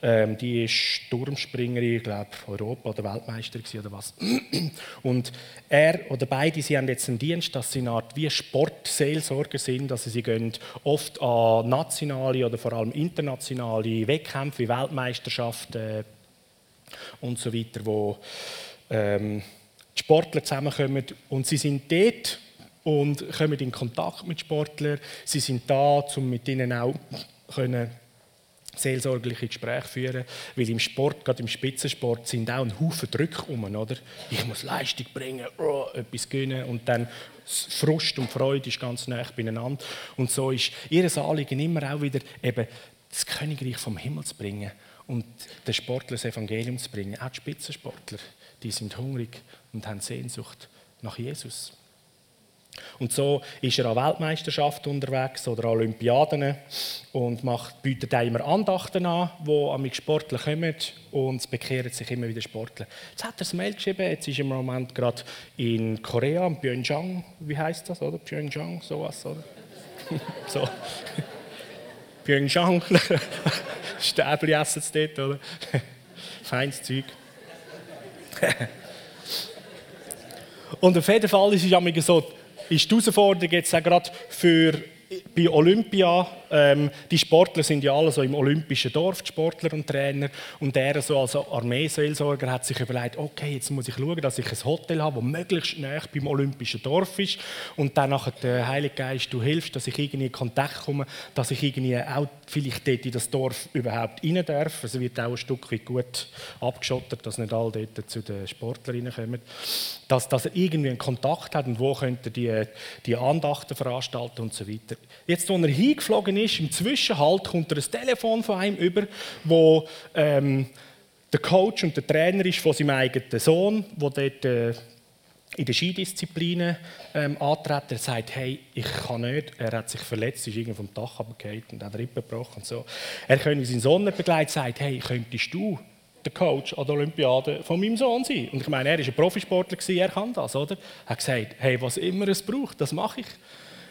Ähm, die ist Turmspringerin, ich glaube Europa- oder Weltmeister oder was. Und er oder beide, sie haben jetzt einen Dienst, dass sie eine Art wie Sportseelsorger sind, also sie gehen oft an nationale oder vor allem internationale Wettkämpfe wie Weltmeisterschaften und so weiter, wo ähm, die Sportler zusammenkommen und sie sind dort und kommen in Kontakt mit Sportlern. Sie sind da, um mit ihnen auch können seelsorgliche Gespräche führen, weil im Sport, gerade im Spitzensport, sind auch ein Haufen Drücke um, oder? Ich muss Leistung bringen, oh, etwas gewinnen und dann Frust und Freude ist ganz nah beieinander. Und so ist ihr Anliegen immer auch wieder eben das Königreich vom Himmel zu bringen und den Sportler das Evangelium zu bringen. Auch die Spitzensportler, die sind hungrig und haben Sehnsucht nach Jesus. Und so ist er an Weltmeisterschaften unterwegs oder an Olympiaden und macht, bietet auch immer Andachten an, wo an Sportler kommen und es bekehren sich immer wieder Sportler. Jetzt hat er ein Mail geschrieben, jetzt ist er im Moment gerade in Korea, in Pyeongchang, wie heißt das, oder? Pyeongchang, sowas, oder? so. Pyeongchang, Stäbli essen sie dort, oder? Feines Zeug. und auf jeden Fall ist es so, ist die Herausforderung jetzt auch gerade für bei Olympia, ähm, die Sportler sind ja alle so im olympischen Dorf, die Sportler und Trainer. Und er so als Armeeseelsorger hat sich überlegt, okay, jetzt muss ich schauen, dass ich ein Hotel habe, das möglichst nah beim olympischen Dorf ist. Und dann nachher der Heilige Geist, du hilfst, dass ich irgendwie in Kontakt komme, dass ich irgendwie auch vielleicht dort in das Dorf überhaupt rein darf. Es wird auch ein Stück weit gut abgeschottet, dass nicht alle dort zu den Sportlern kommen. Dass, dass er irgendwie einen Kontakt hat und wo könnte die, die Andachten veranstalten und so weiter. Jetzt, als er hingeflogen ist, im Zwischenhalt kommt er ein Telefon von einem über, wo ähm, der Coach und der Trainer ist von seinem eigenen Sohn, der dort äh, in den Skidisziplinen ähm, antreten. Er sagt, hey, ich kann nicht. Er hat sich verletzt, ist irgendwie vom Dach abgefallen und hat Rippen gebrochen. Und so. Er könnte seinen Sohn nicht begleiten, sagt, hey, könntest du der Coach an der Olympiade von meinem Sohn sein? Und ich meine, er war ein Profisportler, er kann das, oder? Er hat gesagt, hey, was immer es braucht, das mache ich.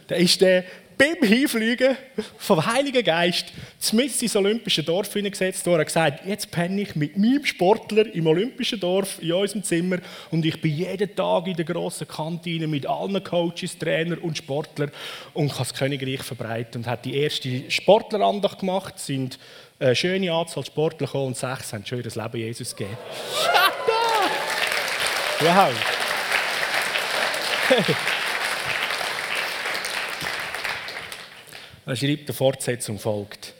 Dann ist der beim Hinfliegen vom Heiligen Geist zumindest ins olympische Dorf hineingesetzt worden. Hat gesagt, jetzt penne ich mit meinem Sportler im olympischen Dorf in unserem Zimmer und ich bin jeden Tag in der grossen Kantine mit allen Coaches, Trainern und Sportlern und kann das Königreich verbreiten und hat die erste Sportlerandacht gemacht, es sind eine schöne Anzahl Sportler gekommen und sechs haben schon das Leben Jesus gegeben. wow! Er schreibt, eine Fortsetzung folgt.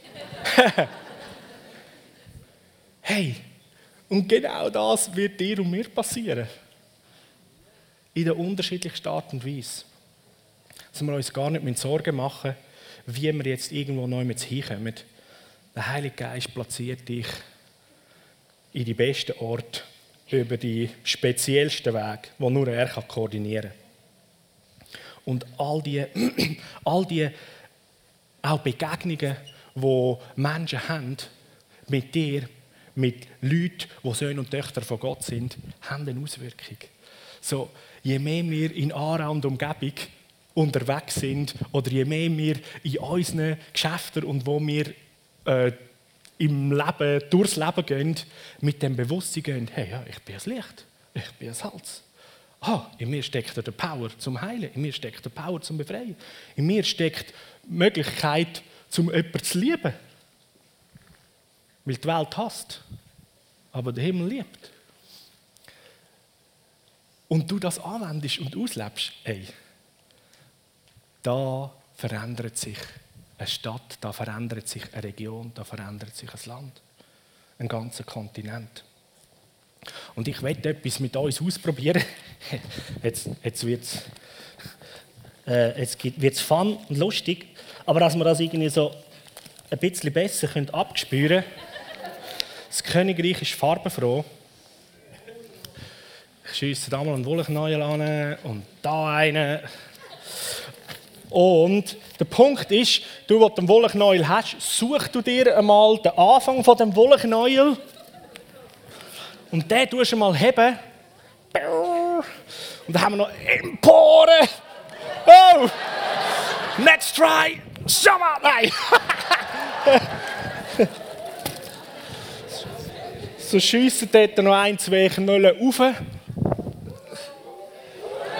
hey, und genau das wird dir und mir passieren. In der unterschiedlichsten Art und Weise. Dass wir uns gar nicht Sorgen machen wie wir jetzt irgendwo neu mit hinkommen. Der Heilige Geist platziert dich in die besten Ort über die speziellsten Weg, wo nur er koordinieren kann. und all die, all die auch Begegnungen, die Menschen haben mit dir, mit Leuten, die Söhne und Töchter von Gott sind, haben eine Auswirkung. So, je mehr wir in Aarau und Umgebung unterwegs sind oder je mehr wir in unseren Geschäften und wo wir äh, im Leben, durchs Leben gehen, mit dem Bewusstsein gehen, hey, ja, ich bin das Licht, ich bin das Salz. Ah, in mir steckt der Power zum Heilen, in mir steckt der Power zum Befreien, in mir steckt die Möglichkeit, zum jemanden zu lieben. Weil die Welt hasst, aber der Himmel liebt. Und du das anwendest und auslebst, ey, da verändert sich eine Stadt, da verändert sich eine Region, da verändert sich ein Land, ein ganzer Kontinent. Und ich werde etwas mit uns ausprobieren. Jetzt, jetzt wird es äh, jetzt wird's fun und lustig. Aber dass wir das irgendwie so ein bisschen besser können abspüren. Das Königreich ist farbenfroh. Ich schiesse da mal einen Wollknäuel an und da einen. Und der Punkt ist, du, der den Wollknäuel hast, such du dir einmal den Anfang von dem Wollknäuel und den tust du mal heben. Und dann haben wir noch Empore. Oh! Next try! Sommer! Nein! so schiessen dort noch ein, zwei Knollen rauf.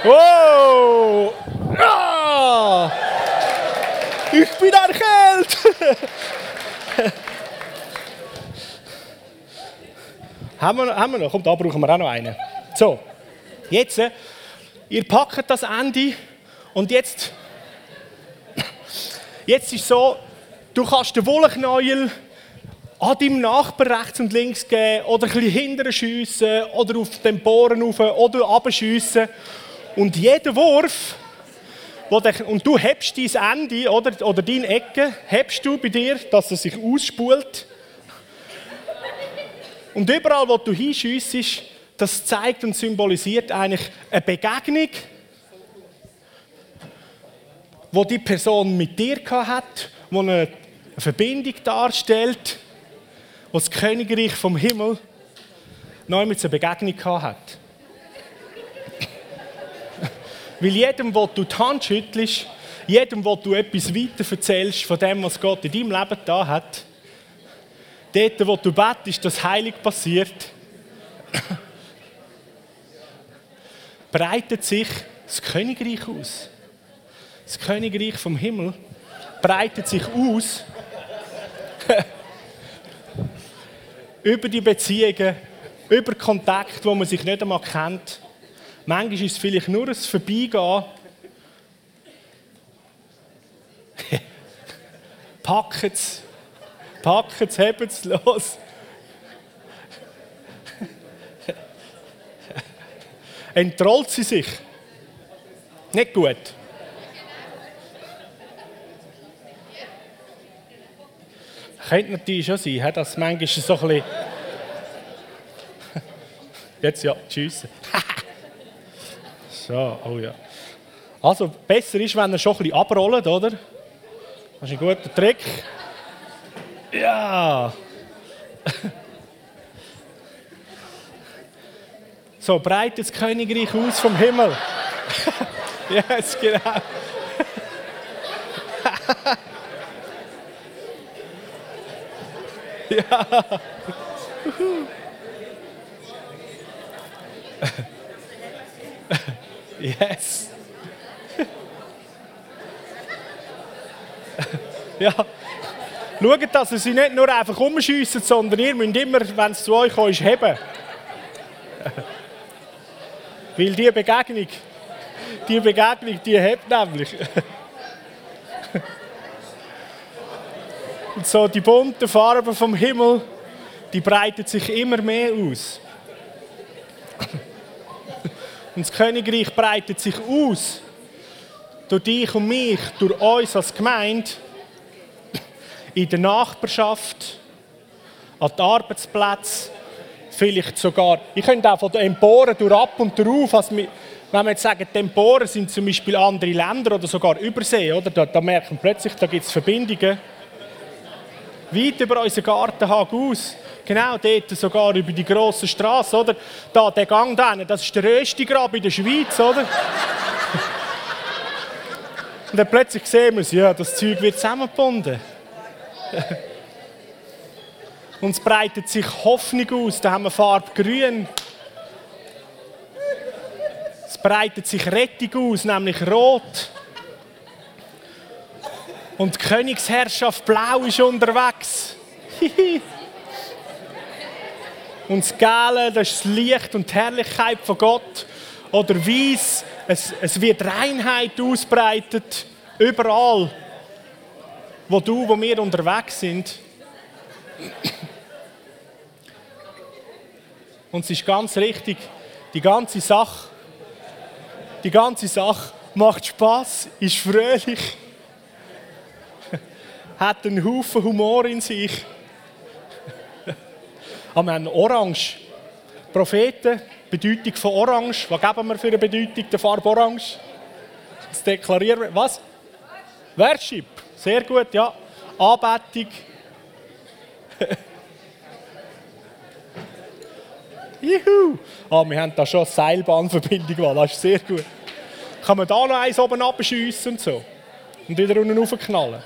Oh! Ah! Ich bin erkältet! haben, wir, haben wir noch? Komm, da brauchen wir auch noch einen. So, jetzt, äh, ihr packt das Ende und jetzt, jetzt ist so, du kannst den Wollknäuel an deinem Nachbar rechts und links geben oder ein bisschen hinterher schiessen oder auf den Bohren rauf oder abschiessen. Und jeder Wurf, und du hebst dein Ende oder, oder deine Ecke, hebst du bei dir, dass er sich ausspult. Und überall, wo du hinschiessest, das zeigt und symbolisiert eigentlich eine Begegnung, wo die Person mit dir hat, wo eine Verbindung darstellt, wo das Königreich vom Himmel neu mit einer Begegnung hat. Weil jedem, wo du die Hand schüttelst, jedem, wo du etwas weiter erzählst von dem, was Gott in deinem Leben da hat, dort, wo du betest, dass Heilig passiert, breitet sich das Königreich aus. Das Königreich vom Himmel breitet sich aus über die Beziehungen, über Kontakt, wo man sich nicht einmal kennt Manchmal ist es vielleicht nur ein Vorbeigehen. Packen es, packen es, heben es los. Entrollt sie sich. Nicht gut. Könnte natürlich schon sein, dass manchmal so ein bisschen. Jetzt ja, tschüss. So, oh ja. Also, besser ist, wenn er schon ein bisschen abrollt, oder? Das ist ein guter Trick. Ja. So, breitet das Königreich aus vom Himmel. yes, genau. ja. Yes. ja. Schaut, dass ihr sie nicht nur einfach umschiessen, sondern ihr müsst immer, wenn es zu euch kommt, heben. Weil diese Begegnung, die Begegnung, die hebt nämlich. Und so die bunten Farben vom Himmel, die breiten sich immer mehr aus. Und das Königreich breitet sich aus. Durch dich und mich, durch uns als Gemeinde, in der Nachbarschaft, an den Arbeitsplätzen, vielleicht sogar, ich könnte auch von den Emporen durch ab und drauf, als wenn wir jetzt sagen, Temporen sind zum Beispiel andere Länder oder sogar Übersee, oder? Da, da merken wir plötzlich, da gibt es Verbindungen. Weit über unseren Gartenhag aus. Genau, dort sogar über die grosse Straße, oder? Da, der Gang da, das ist der Röstigrab in der Schweiz, oder? Und dann plötzlich sehen wir es, ja, das Zeug wird zusammengebunden. Und es breitet sich Hoffnung aus. Da haben wir Farbe grün. Es breitet sich Rettung aus, nämlich rot. Und die Königsherrschaft blau ist unterwegs. und das Gelbe, das ist das Licht und die Herrlichkeit von Gott. Oder weiß, es, es wird Reinheit ausbreitet, überall, wo du, wo wir unterwegs sind. Und es ist ganz richtig, die ganze Sache, die ganze Sache macht Spaß, ist fröhlich, hat einen Haufen Humor in sich. Aber wir haben Orange. Propheten, Bedeutung von Orange. Was geben wir für eine Bedeutung der Farbe Orange? Das deklarieren wir. Was? Worship. Sehr gut, ja. Anbetung. Juhu! Ah, wir haben da schon eine Seilbahnverbindung, das ist sehr gut. Kann man da noch eins oben abschiessen und so? Und wieder unten raufknallen?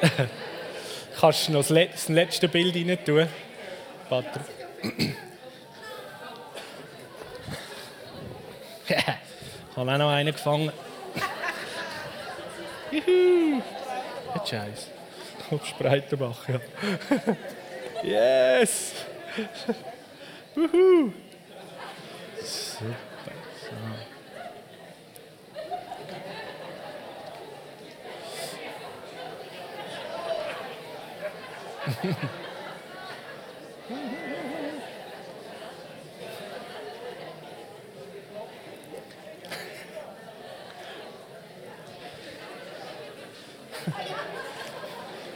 Kannst du noch das letzte Bild rein tun, Patrick? ich habe auch noch einen gefangen. Juhu! Scheiße. Auf Spreitenbach, ja. yes! Wuhu! Super.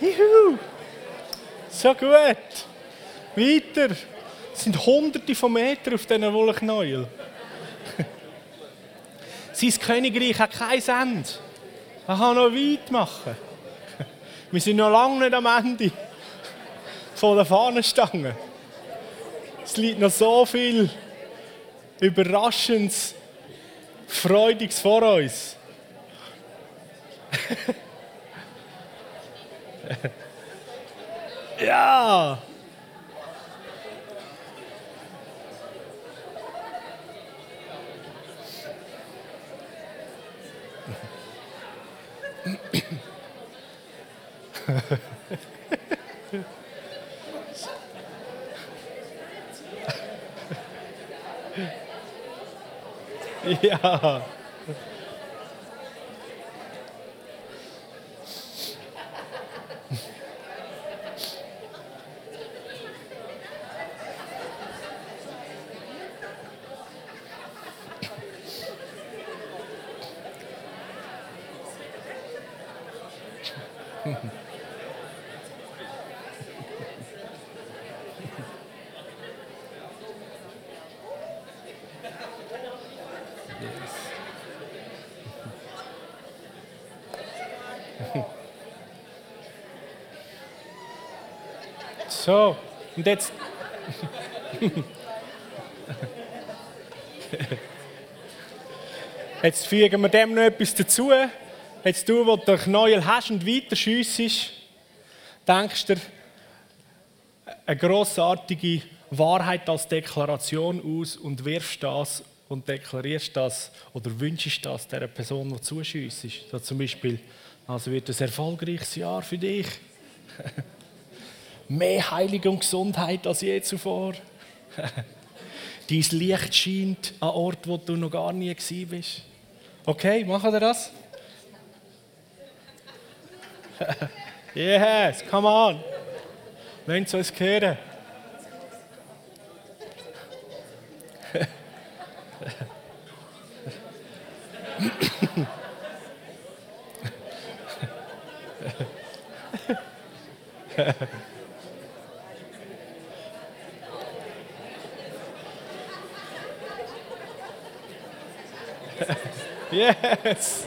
Juhu! So gut. Weiter. Es sind hunderte von Metern auf diesen Wollknäuel. Sein Königreich hat kein Ende. Er kann noch weit machen. Wir sind noch lange nicht am Ende von der Fahnenstange. Es liegt noch so viel Überraschendes, Freudiges vor uns. ja! ja. So, und jetzt. Jetzt fügen wir dem noch etwas dazu. Jetzt du, wo den Knäuel hast und weiter schiessest, denkst du eine grossartige Wahrheit als Deklaration aus und wirfst das und deklarierst das oder wünschst das der Person, die zuschiessest. So zum Beispiel, also wird ein erfolgreiches Jahr für dich. Mehr Heilung und Gesundheit als je zuvor. Dein Licht scheint an Ort, wo du noch gar nie gewesen bist. Okay, machen wir das? yes, come on. Wollen Sie uns hören? yes.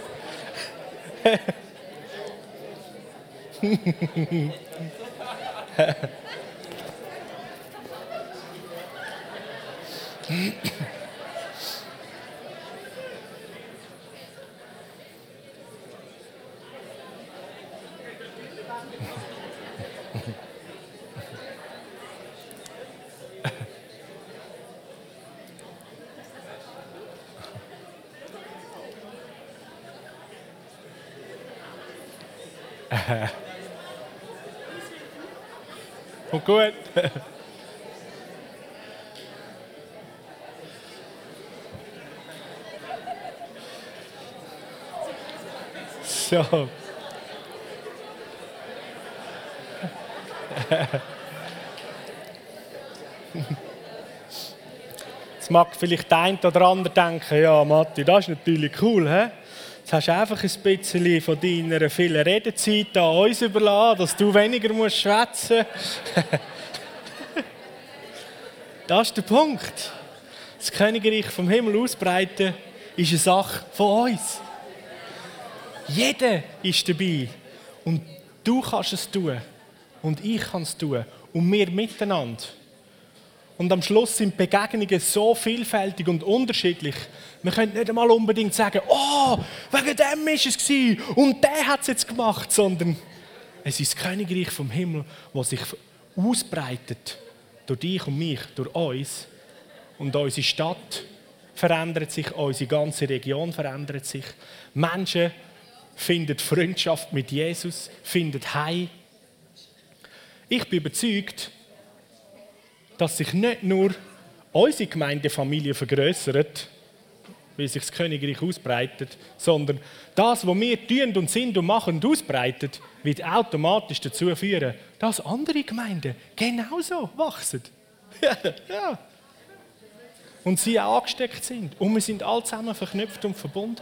gut. So. Jetzt mag vielleicht eine oder andere denken, ja, Matti, das ist natürlich cool, hä? Hast du einfach ein bisschen von deiner vielen Redezeit an uns überlassen, dass du weniger musst schwätzen Das ist der Punkt. Das Königreich vom Himmel ausbreiten ist eine Sache von uns. Jeder ist dabei. Und du kannst es tun. Und ich kann es tun. Und wir miteinander. Und am Schluss sind Begegnungen so vielfältig und unterschiedlich. Man könnte nicht einmal unbedingt sagen, oh, wegen dem war es und der hat es jetzt gemacht, sondern es ist das Königreich vom Himmel, das sich ausbreitet durch dich und mich, durch uns. Und unsere Stadt verändert sich, unsere ganze Region verändert sich. Menschen finden Freundschaft mit Jesus, finden Heim. Ich bin überzeugt, dass sich nicht nur unsere Gemeindefamilie vergrößert, wie sich das Königreich ausbreitet, sondern das, was wir tun und sind und machen und ausbreitet, wird automatisch dazu führen, dass andere Gemeinden genauso wachsen. ja. Und sie auch angesteckt sind. Und wir sind alle zusammen verknüpft und verbunden.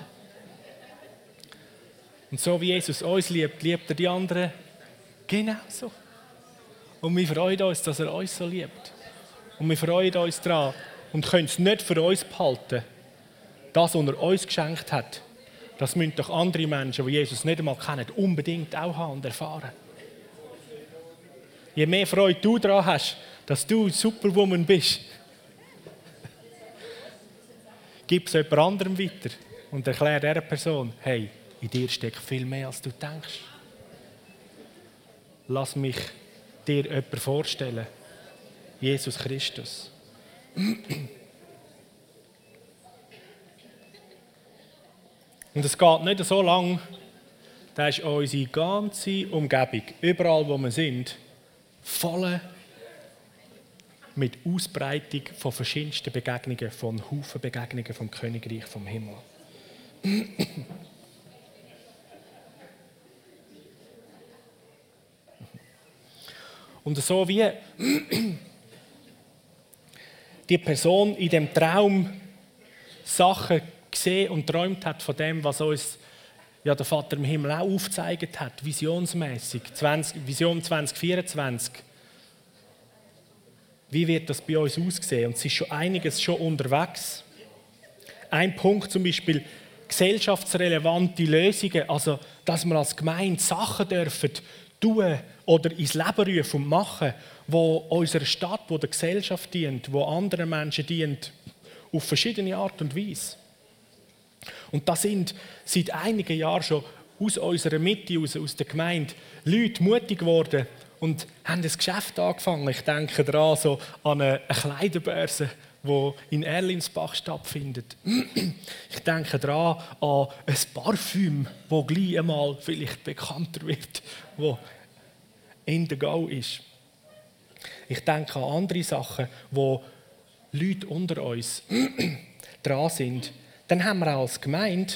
Und so wie Jesus uns liebt, liebt er die anderen genauso. Und wir freuen uns, dass er uns so liebt. Und wir freuen uns daran und können es nicht für uns behalten. Das, was er uns geschenkt hat, das müssen doch andere Menschen, die Jesus nicht einmal kennen, unbedingt auch haben und erfahren. Je mehr Freude du daran hast, dass du Superwoman bist, gib es jemand anderem weiter und erklär dieser Person, hey, in dir steckt viel mehr, als du denkst. Lass mich dir jemanden vorstellen, Jesus Christus. Und es geht nicht so lang, da ist unsere ganze Umgebung, überall wo wir sind, voll mit Ausbreitung von verschiedensten Begegnungen, von Haufen Begegnungen vom Königreich vom Himmel. Und so wie die Person in dem Traum Sachen gesehen und träumt hat von dem, was uns ja, der Vater im Himmel auch aufgezeigt hat, visionsmäßig, 20, Vision 2024. Wie wird das bei uns aussehen? Und es ist schon einiges schon unterwegs. Ein Punkt zum Beispiel gesellschaftsrelevante Lösungen, also dass wir als Gemeinde Sachen dürfen tun oder ins Leben rufen und machen, wo unserer Stadt, wo der Gesellschaft dient, wo anderen Menschen dient, auf verschiedene Art und Weise. Und da sind seit einigen Jahren schon aus unserer Mitte, aus, aus der Gemeinde, Leute mutig geworden und haben ein Geschäft angefangen. Ich denke daran so an eine, Kleiderbörse, die in Erlinsbach stattfindet. Ich denke daran an ein Parfüm, das gleich einmal vielleicht bekannter wird, wo in der Go ist. Ich denke an andere Sachen, wo Leute unter uns dran sind. Dann haben wir als Gemeinde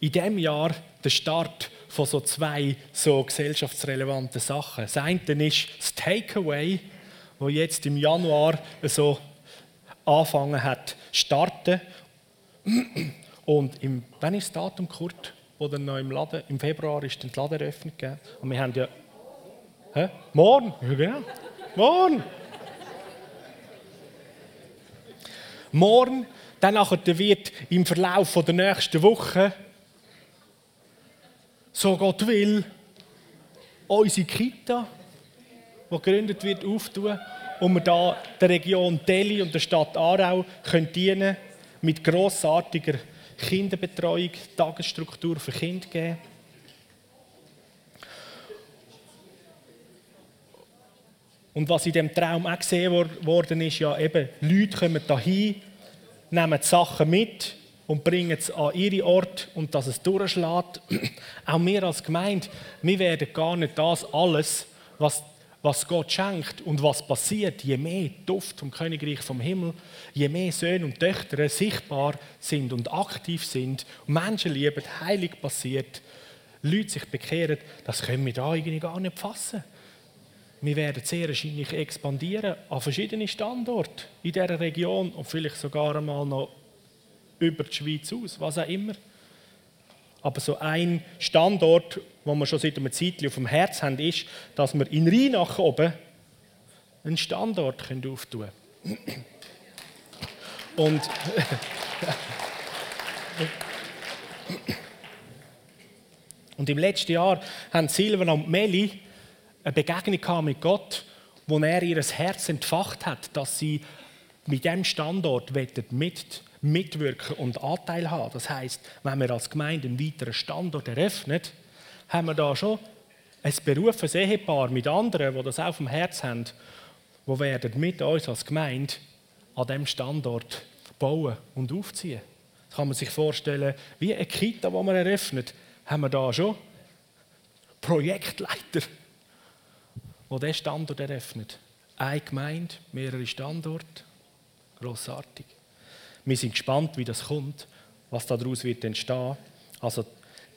in diesem Jahr den Start von so zwei so gesellschaftsrelevanten Sachen. Das eine ist das Takeaway, wo jetzt im Januar so angefangen hat starten. Und im, wann ist das Datum, Kurt? oder noch im Laden, im Februar ist dann die Ladeneröffnung gegeben. Und wir haben ja, hä? Morgen? Ja, genau. Morgen! Morgen, dann wird im Verlauf der nächsten Woche, so Gott will, unsere Kita, die gegründet wird, auftun und wir da der Region Delhi und der Stadt Aarau können dienen mit grossartiger Kinderbetreuung, Tagesstruktur für Kinder geben. Und was in dem Traum auch gesehen worden ist, ja eben, Leute kommen dahin, nehmen die Sachen mit und bringen es an ihre Ort und dass es durchschlägt. Auch wir als Gemeinde, wir werden gar nicht das alles, was, was Gott schenkt und was passiert, je mehr Duft vom Königreich vom Himmel, je mehr Söhne und Töchter sichtbar sind und aktiv sind, Menschen lieben, heilig passiert, Leute sich bekehren, das können wir da irgendwie gar nicht fassen. Wir werden sehr wahrscheinlich expandieren an verschiedene Standorte in dieser Region und vielleicht sogar einmal noch über die Schweiz aus, was auch immer. Aber so ein Standort, wo wir schon seit einer Zeit auf dem Herz haben, ist, dass wir in Rheinach oben einen Standort auftun können. Und Und im letzten Jahr haben Silvan und Meli eine Begegnung mit Gott, wo er ihr Herz entfacht hat, dass sie mit diesem Standort mit, mitwirken und Anteil haben. Das heißt, wenn wir als Gemeinde einen weiteren Standort eröffnen, haben wir da schon ein berufenes Ehepaar mit anderen, die das auch vom Herz haben, die werden mit uns als Gemeinde an diesem Standort bauen und aufziehen. Das kann man sich vorstellen, wie eine Kita, die man eröffnet, haben wir da schon Projektleiter wo der Standort eröffnet. Eine Gemeinde, mehrere Standorte. Grossartig. Wir sind gespannt, wie das kommt, was daraus wird entstehen. Also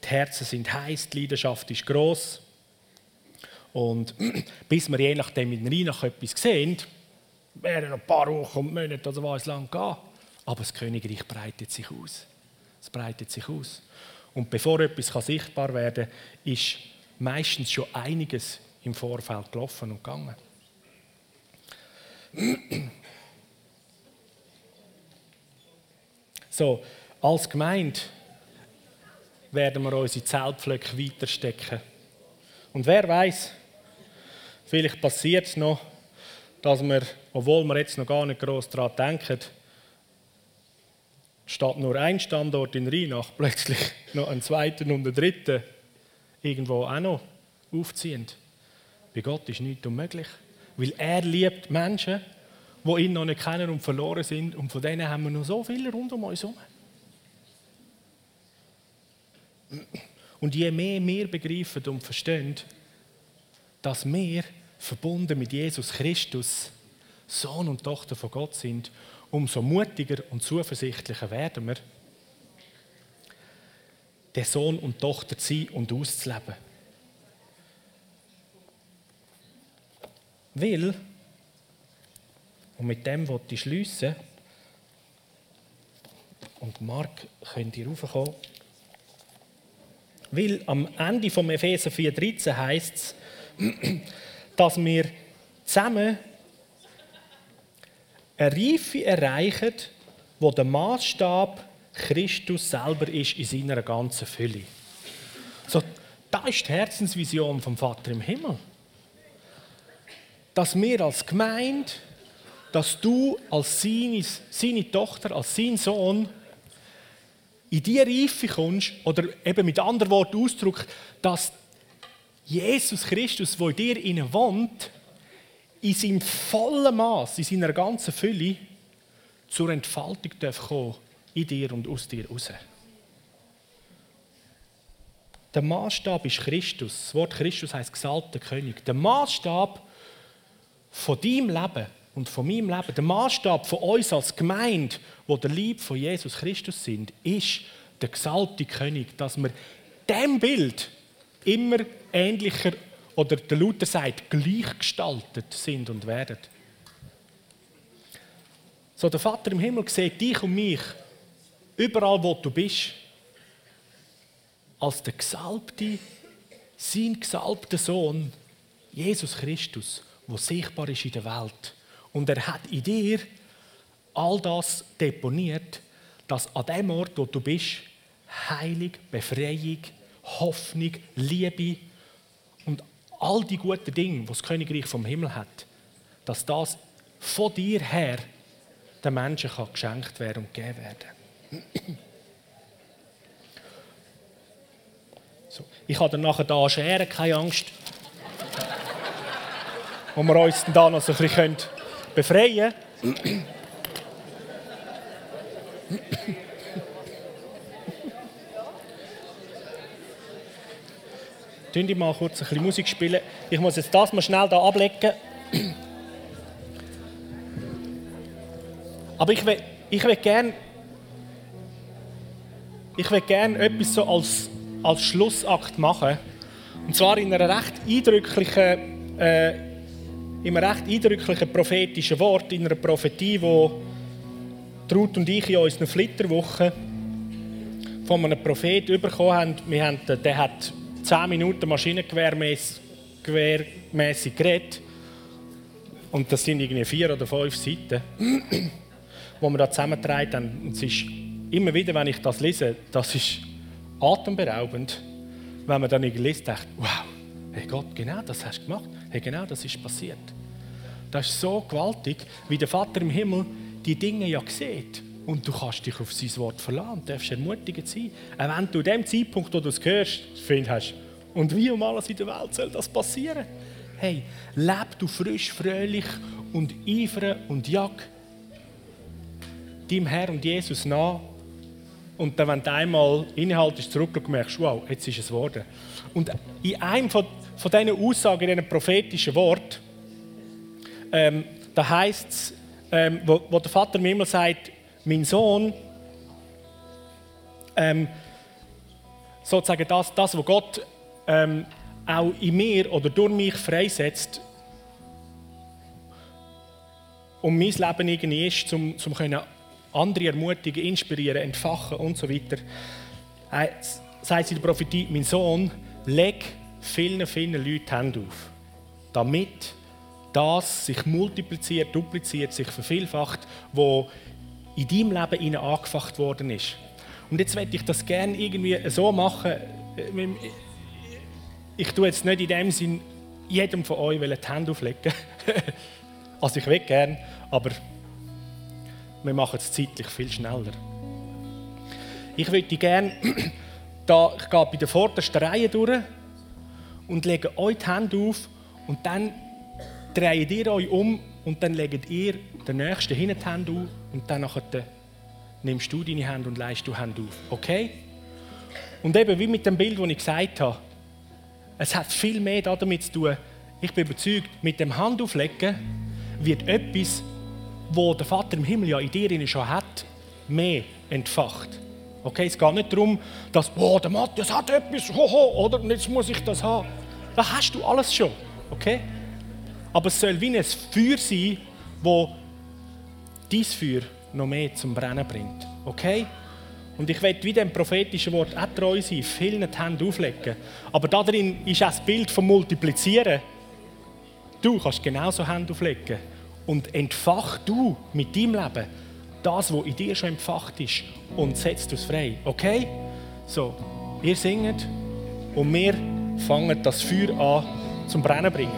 die Herzen sind heiß, die Leidenschaft ist groß. Und bis wir je nachdem in Rheinach etwas sehen, werden noch ein paar Wochen und Monate oder was lang gehen. Aber das Königreich breitet sich aus. Es breitet sich aus. Und bevor etwas sichtbar werden kann, ist meistens schon einiges im Vorfeld gelaufen und gegangen. So, als Gemeinde werden wir unsere Zeltpflöcke weiterstecken. Und wer weiß, vielleicht passiert es noch, dass wir, obwohl wir jetzt noch gar nicht groß daran denken, statt nur ein Standort in Rheinach plötzlich noch einen zweiten und einen dritten irgendwo auch noch aufziehen. Bei Gott ist nichts unmöglich. Weil er liebt Menschen, die ihn noch nicht kennen und verloren sind. Und von denen haben wir noch so viele rund um uns herum. Und je mehr wir begreifen und verstehen, dass wir verbunden mit Jesus Christus Sohn und Tochter von Gott sind, umso mutiger und zuversichtlicher werden wir, der Sohn und Tochter zu sein und auszuleben. Weil, und mit dem wollte ich schliessen, und Mark, könnt ihr raufkommen, weil am Ende vom Epheser 4,13 heißt es, dass wir zusammen eine Reife erreichen, wo der Maßstab Christus selber ist in seiner ganzen Fülle. So, das ist die Herzensvision vom Vater im Himmel dass wir als Gemeinde, dass du als seine, seine Tochter, als sein Sohn in die Reife kommst, oder eben mit anderen Worten Ausdruck, dass Jesus Christus, der in dir innen wohnt, in seinem vollen Maß, in seiner ganzen Fülle zur Entfaltung darf kommen in dir und aus dir raus. Der Maßstab ist Christus. Das Wort Christus heißt gesalbter König. Der Maßstab von deinem Leben und von meinem Leben, der Maßstab von uns als Gemeinde, wo der Lieb von Jesus Christus sind, ist der gesalbte König, dass wir dem Bild immer ähnlicher oder der Luther sagt, gleichgestaltet sind und werden. So, der Vater im Himmel sieht dich und mich überall, wo du bist. als der Gesalbte, sein gesalbter Sohn, Jesus Christus, der sichtbar ist in der Welt. Und er hat in dir all das deponiert, dass an dem Ort, wo du bist, Heilung, Befreiung, Hoffnung, Liebe und all die guten Dinge, die das Königreich vom Himmel hat, dass das von dir her den Menschen kann geschenkt werden und gegeben werden. So. Ich habe dann nachher da scheren, keine Angst. Wo wir uns dann da noch so ein bisschen befreien können. Tun mal kurz ein bisschen Musik spielen. Ich muss jetzt das mal schnell da ablegen. Aber ich will, ich will gerne ich will gerne etwas so als, als Schlussakt machen. Und zwar in einer recht eindrücklichen, äh, in einem recht eindrücklichen prophetischen Wort, in einer Prophetie, wo Ruth und ich in unseren Flitterwochen von einem Propheten bekommen haben. Wir haben der hat 10 Minuten maschinengewehrmäßig geredet. Und das sind irgendwie vier oder fünf Seiten, wo wir da zusammengetragen haben. Und es ist immer wieder, wenn ich das lese, das ist atemberaubend, wenn man dann irgendwie liest, denkt, wow, hey Gott, genau das hast du gemacht. Hey, genau das ist passiert. Das ist so gewaltig, wie der Vater im Himmel die Dinge ja sieht. Und du kannst dich auf sein Wort verlassen, du darfst ermutigend sein. Auch wenn du dem Zeitpunkt, wo du es hörst, findest, und wie um alles in der Welt soll das passieren? Hey, leb du frisch, fröhlich und eifere und jag deinem Herr und Jesus nach. Und dann, wenn du einmal innehaltest, zurück und merkst, wow, jetzt ist es geworden. Und in einem von, von diesen Aussagen, in diesen prophetischen Wort, ähm, da heißt es, ähm, wo, wo, der Vater mir immer sagt, mein Sohn, ähm, sozusagen das, das, was Gott ähm, auch in mir oder durch mich freisetzt, um mein Leben irgendwie ist, um, um können andere ermutigen, inspirieren, entfachen und so weiter. Sagt sie in der Prophetie, mein Sohn, leg vielen, vielen Leuten die Hände auf, damit das sich multipliziert, dupliziert, sich vervielfacht, wo in deinem Leben ihnen angefacht worden ist. Und jetzt möchte ich das gerne irgendwie so machen. Ich tue jetzt nicht in dem Sinn jedem von euch die Hände auflegen. also ich will gerne, aber wir machen es zeitlich viel schneller. Ich würde gerne, da, ich gehe bei der vordersten Reihe durch und lege euch die Hände auf und dann dreht ihr euch um und dann legt ihr den Nächsten hinten die Hände auf und dann nimmst du deine Hände und leist du Hände auf. Okay? Und eben wie mit dem Bild, das ich gesagt habe, es hat viel mehr damit zu tun. Ich bin überzeugt, mit dem Handauflegen wird etwas, wo der Vater im Himmel ja in dir schon hat, mehr entfacht. Okay, es geht nicht darum, dass oh, der Matthias hat etwas, hoho, oder jetzt muss ich das haben. Das hast du alles schon. Okay? Aber es soll wie ein Feuer sein, wo dies Feuer noch mehr zum Brennen bringt. Okay? Und ich werde wie dem prophetischen Wort auch treu sein, vielen die Hände auflegen. Aber darin ist auch das Bild vom Multiplizieren. Du kannst genauso Hände auflegen. Und entfach du mit deinem Leben das, was in dir schon entfacht ist, und setzt es frei. Okay? So, ihr singt und wir fangen das Feuer an zum Brennen bringen.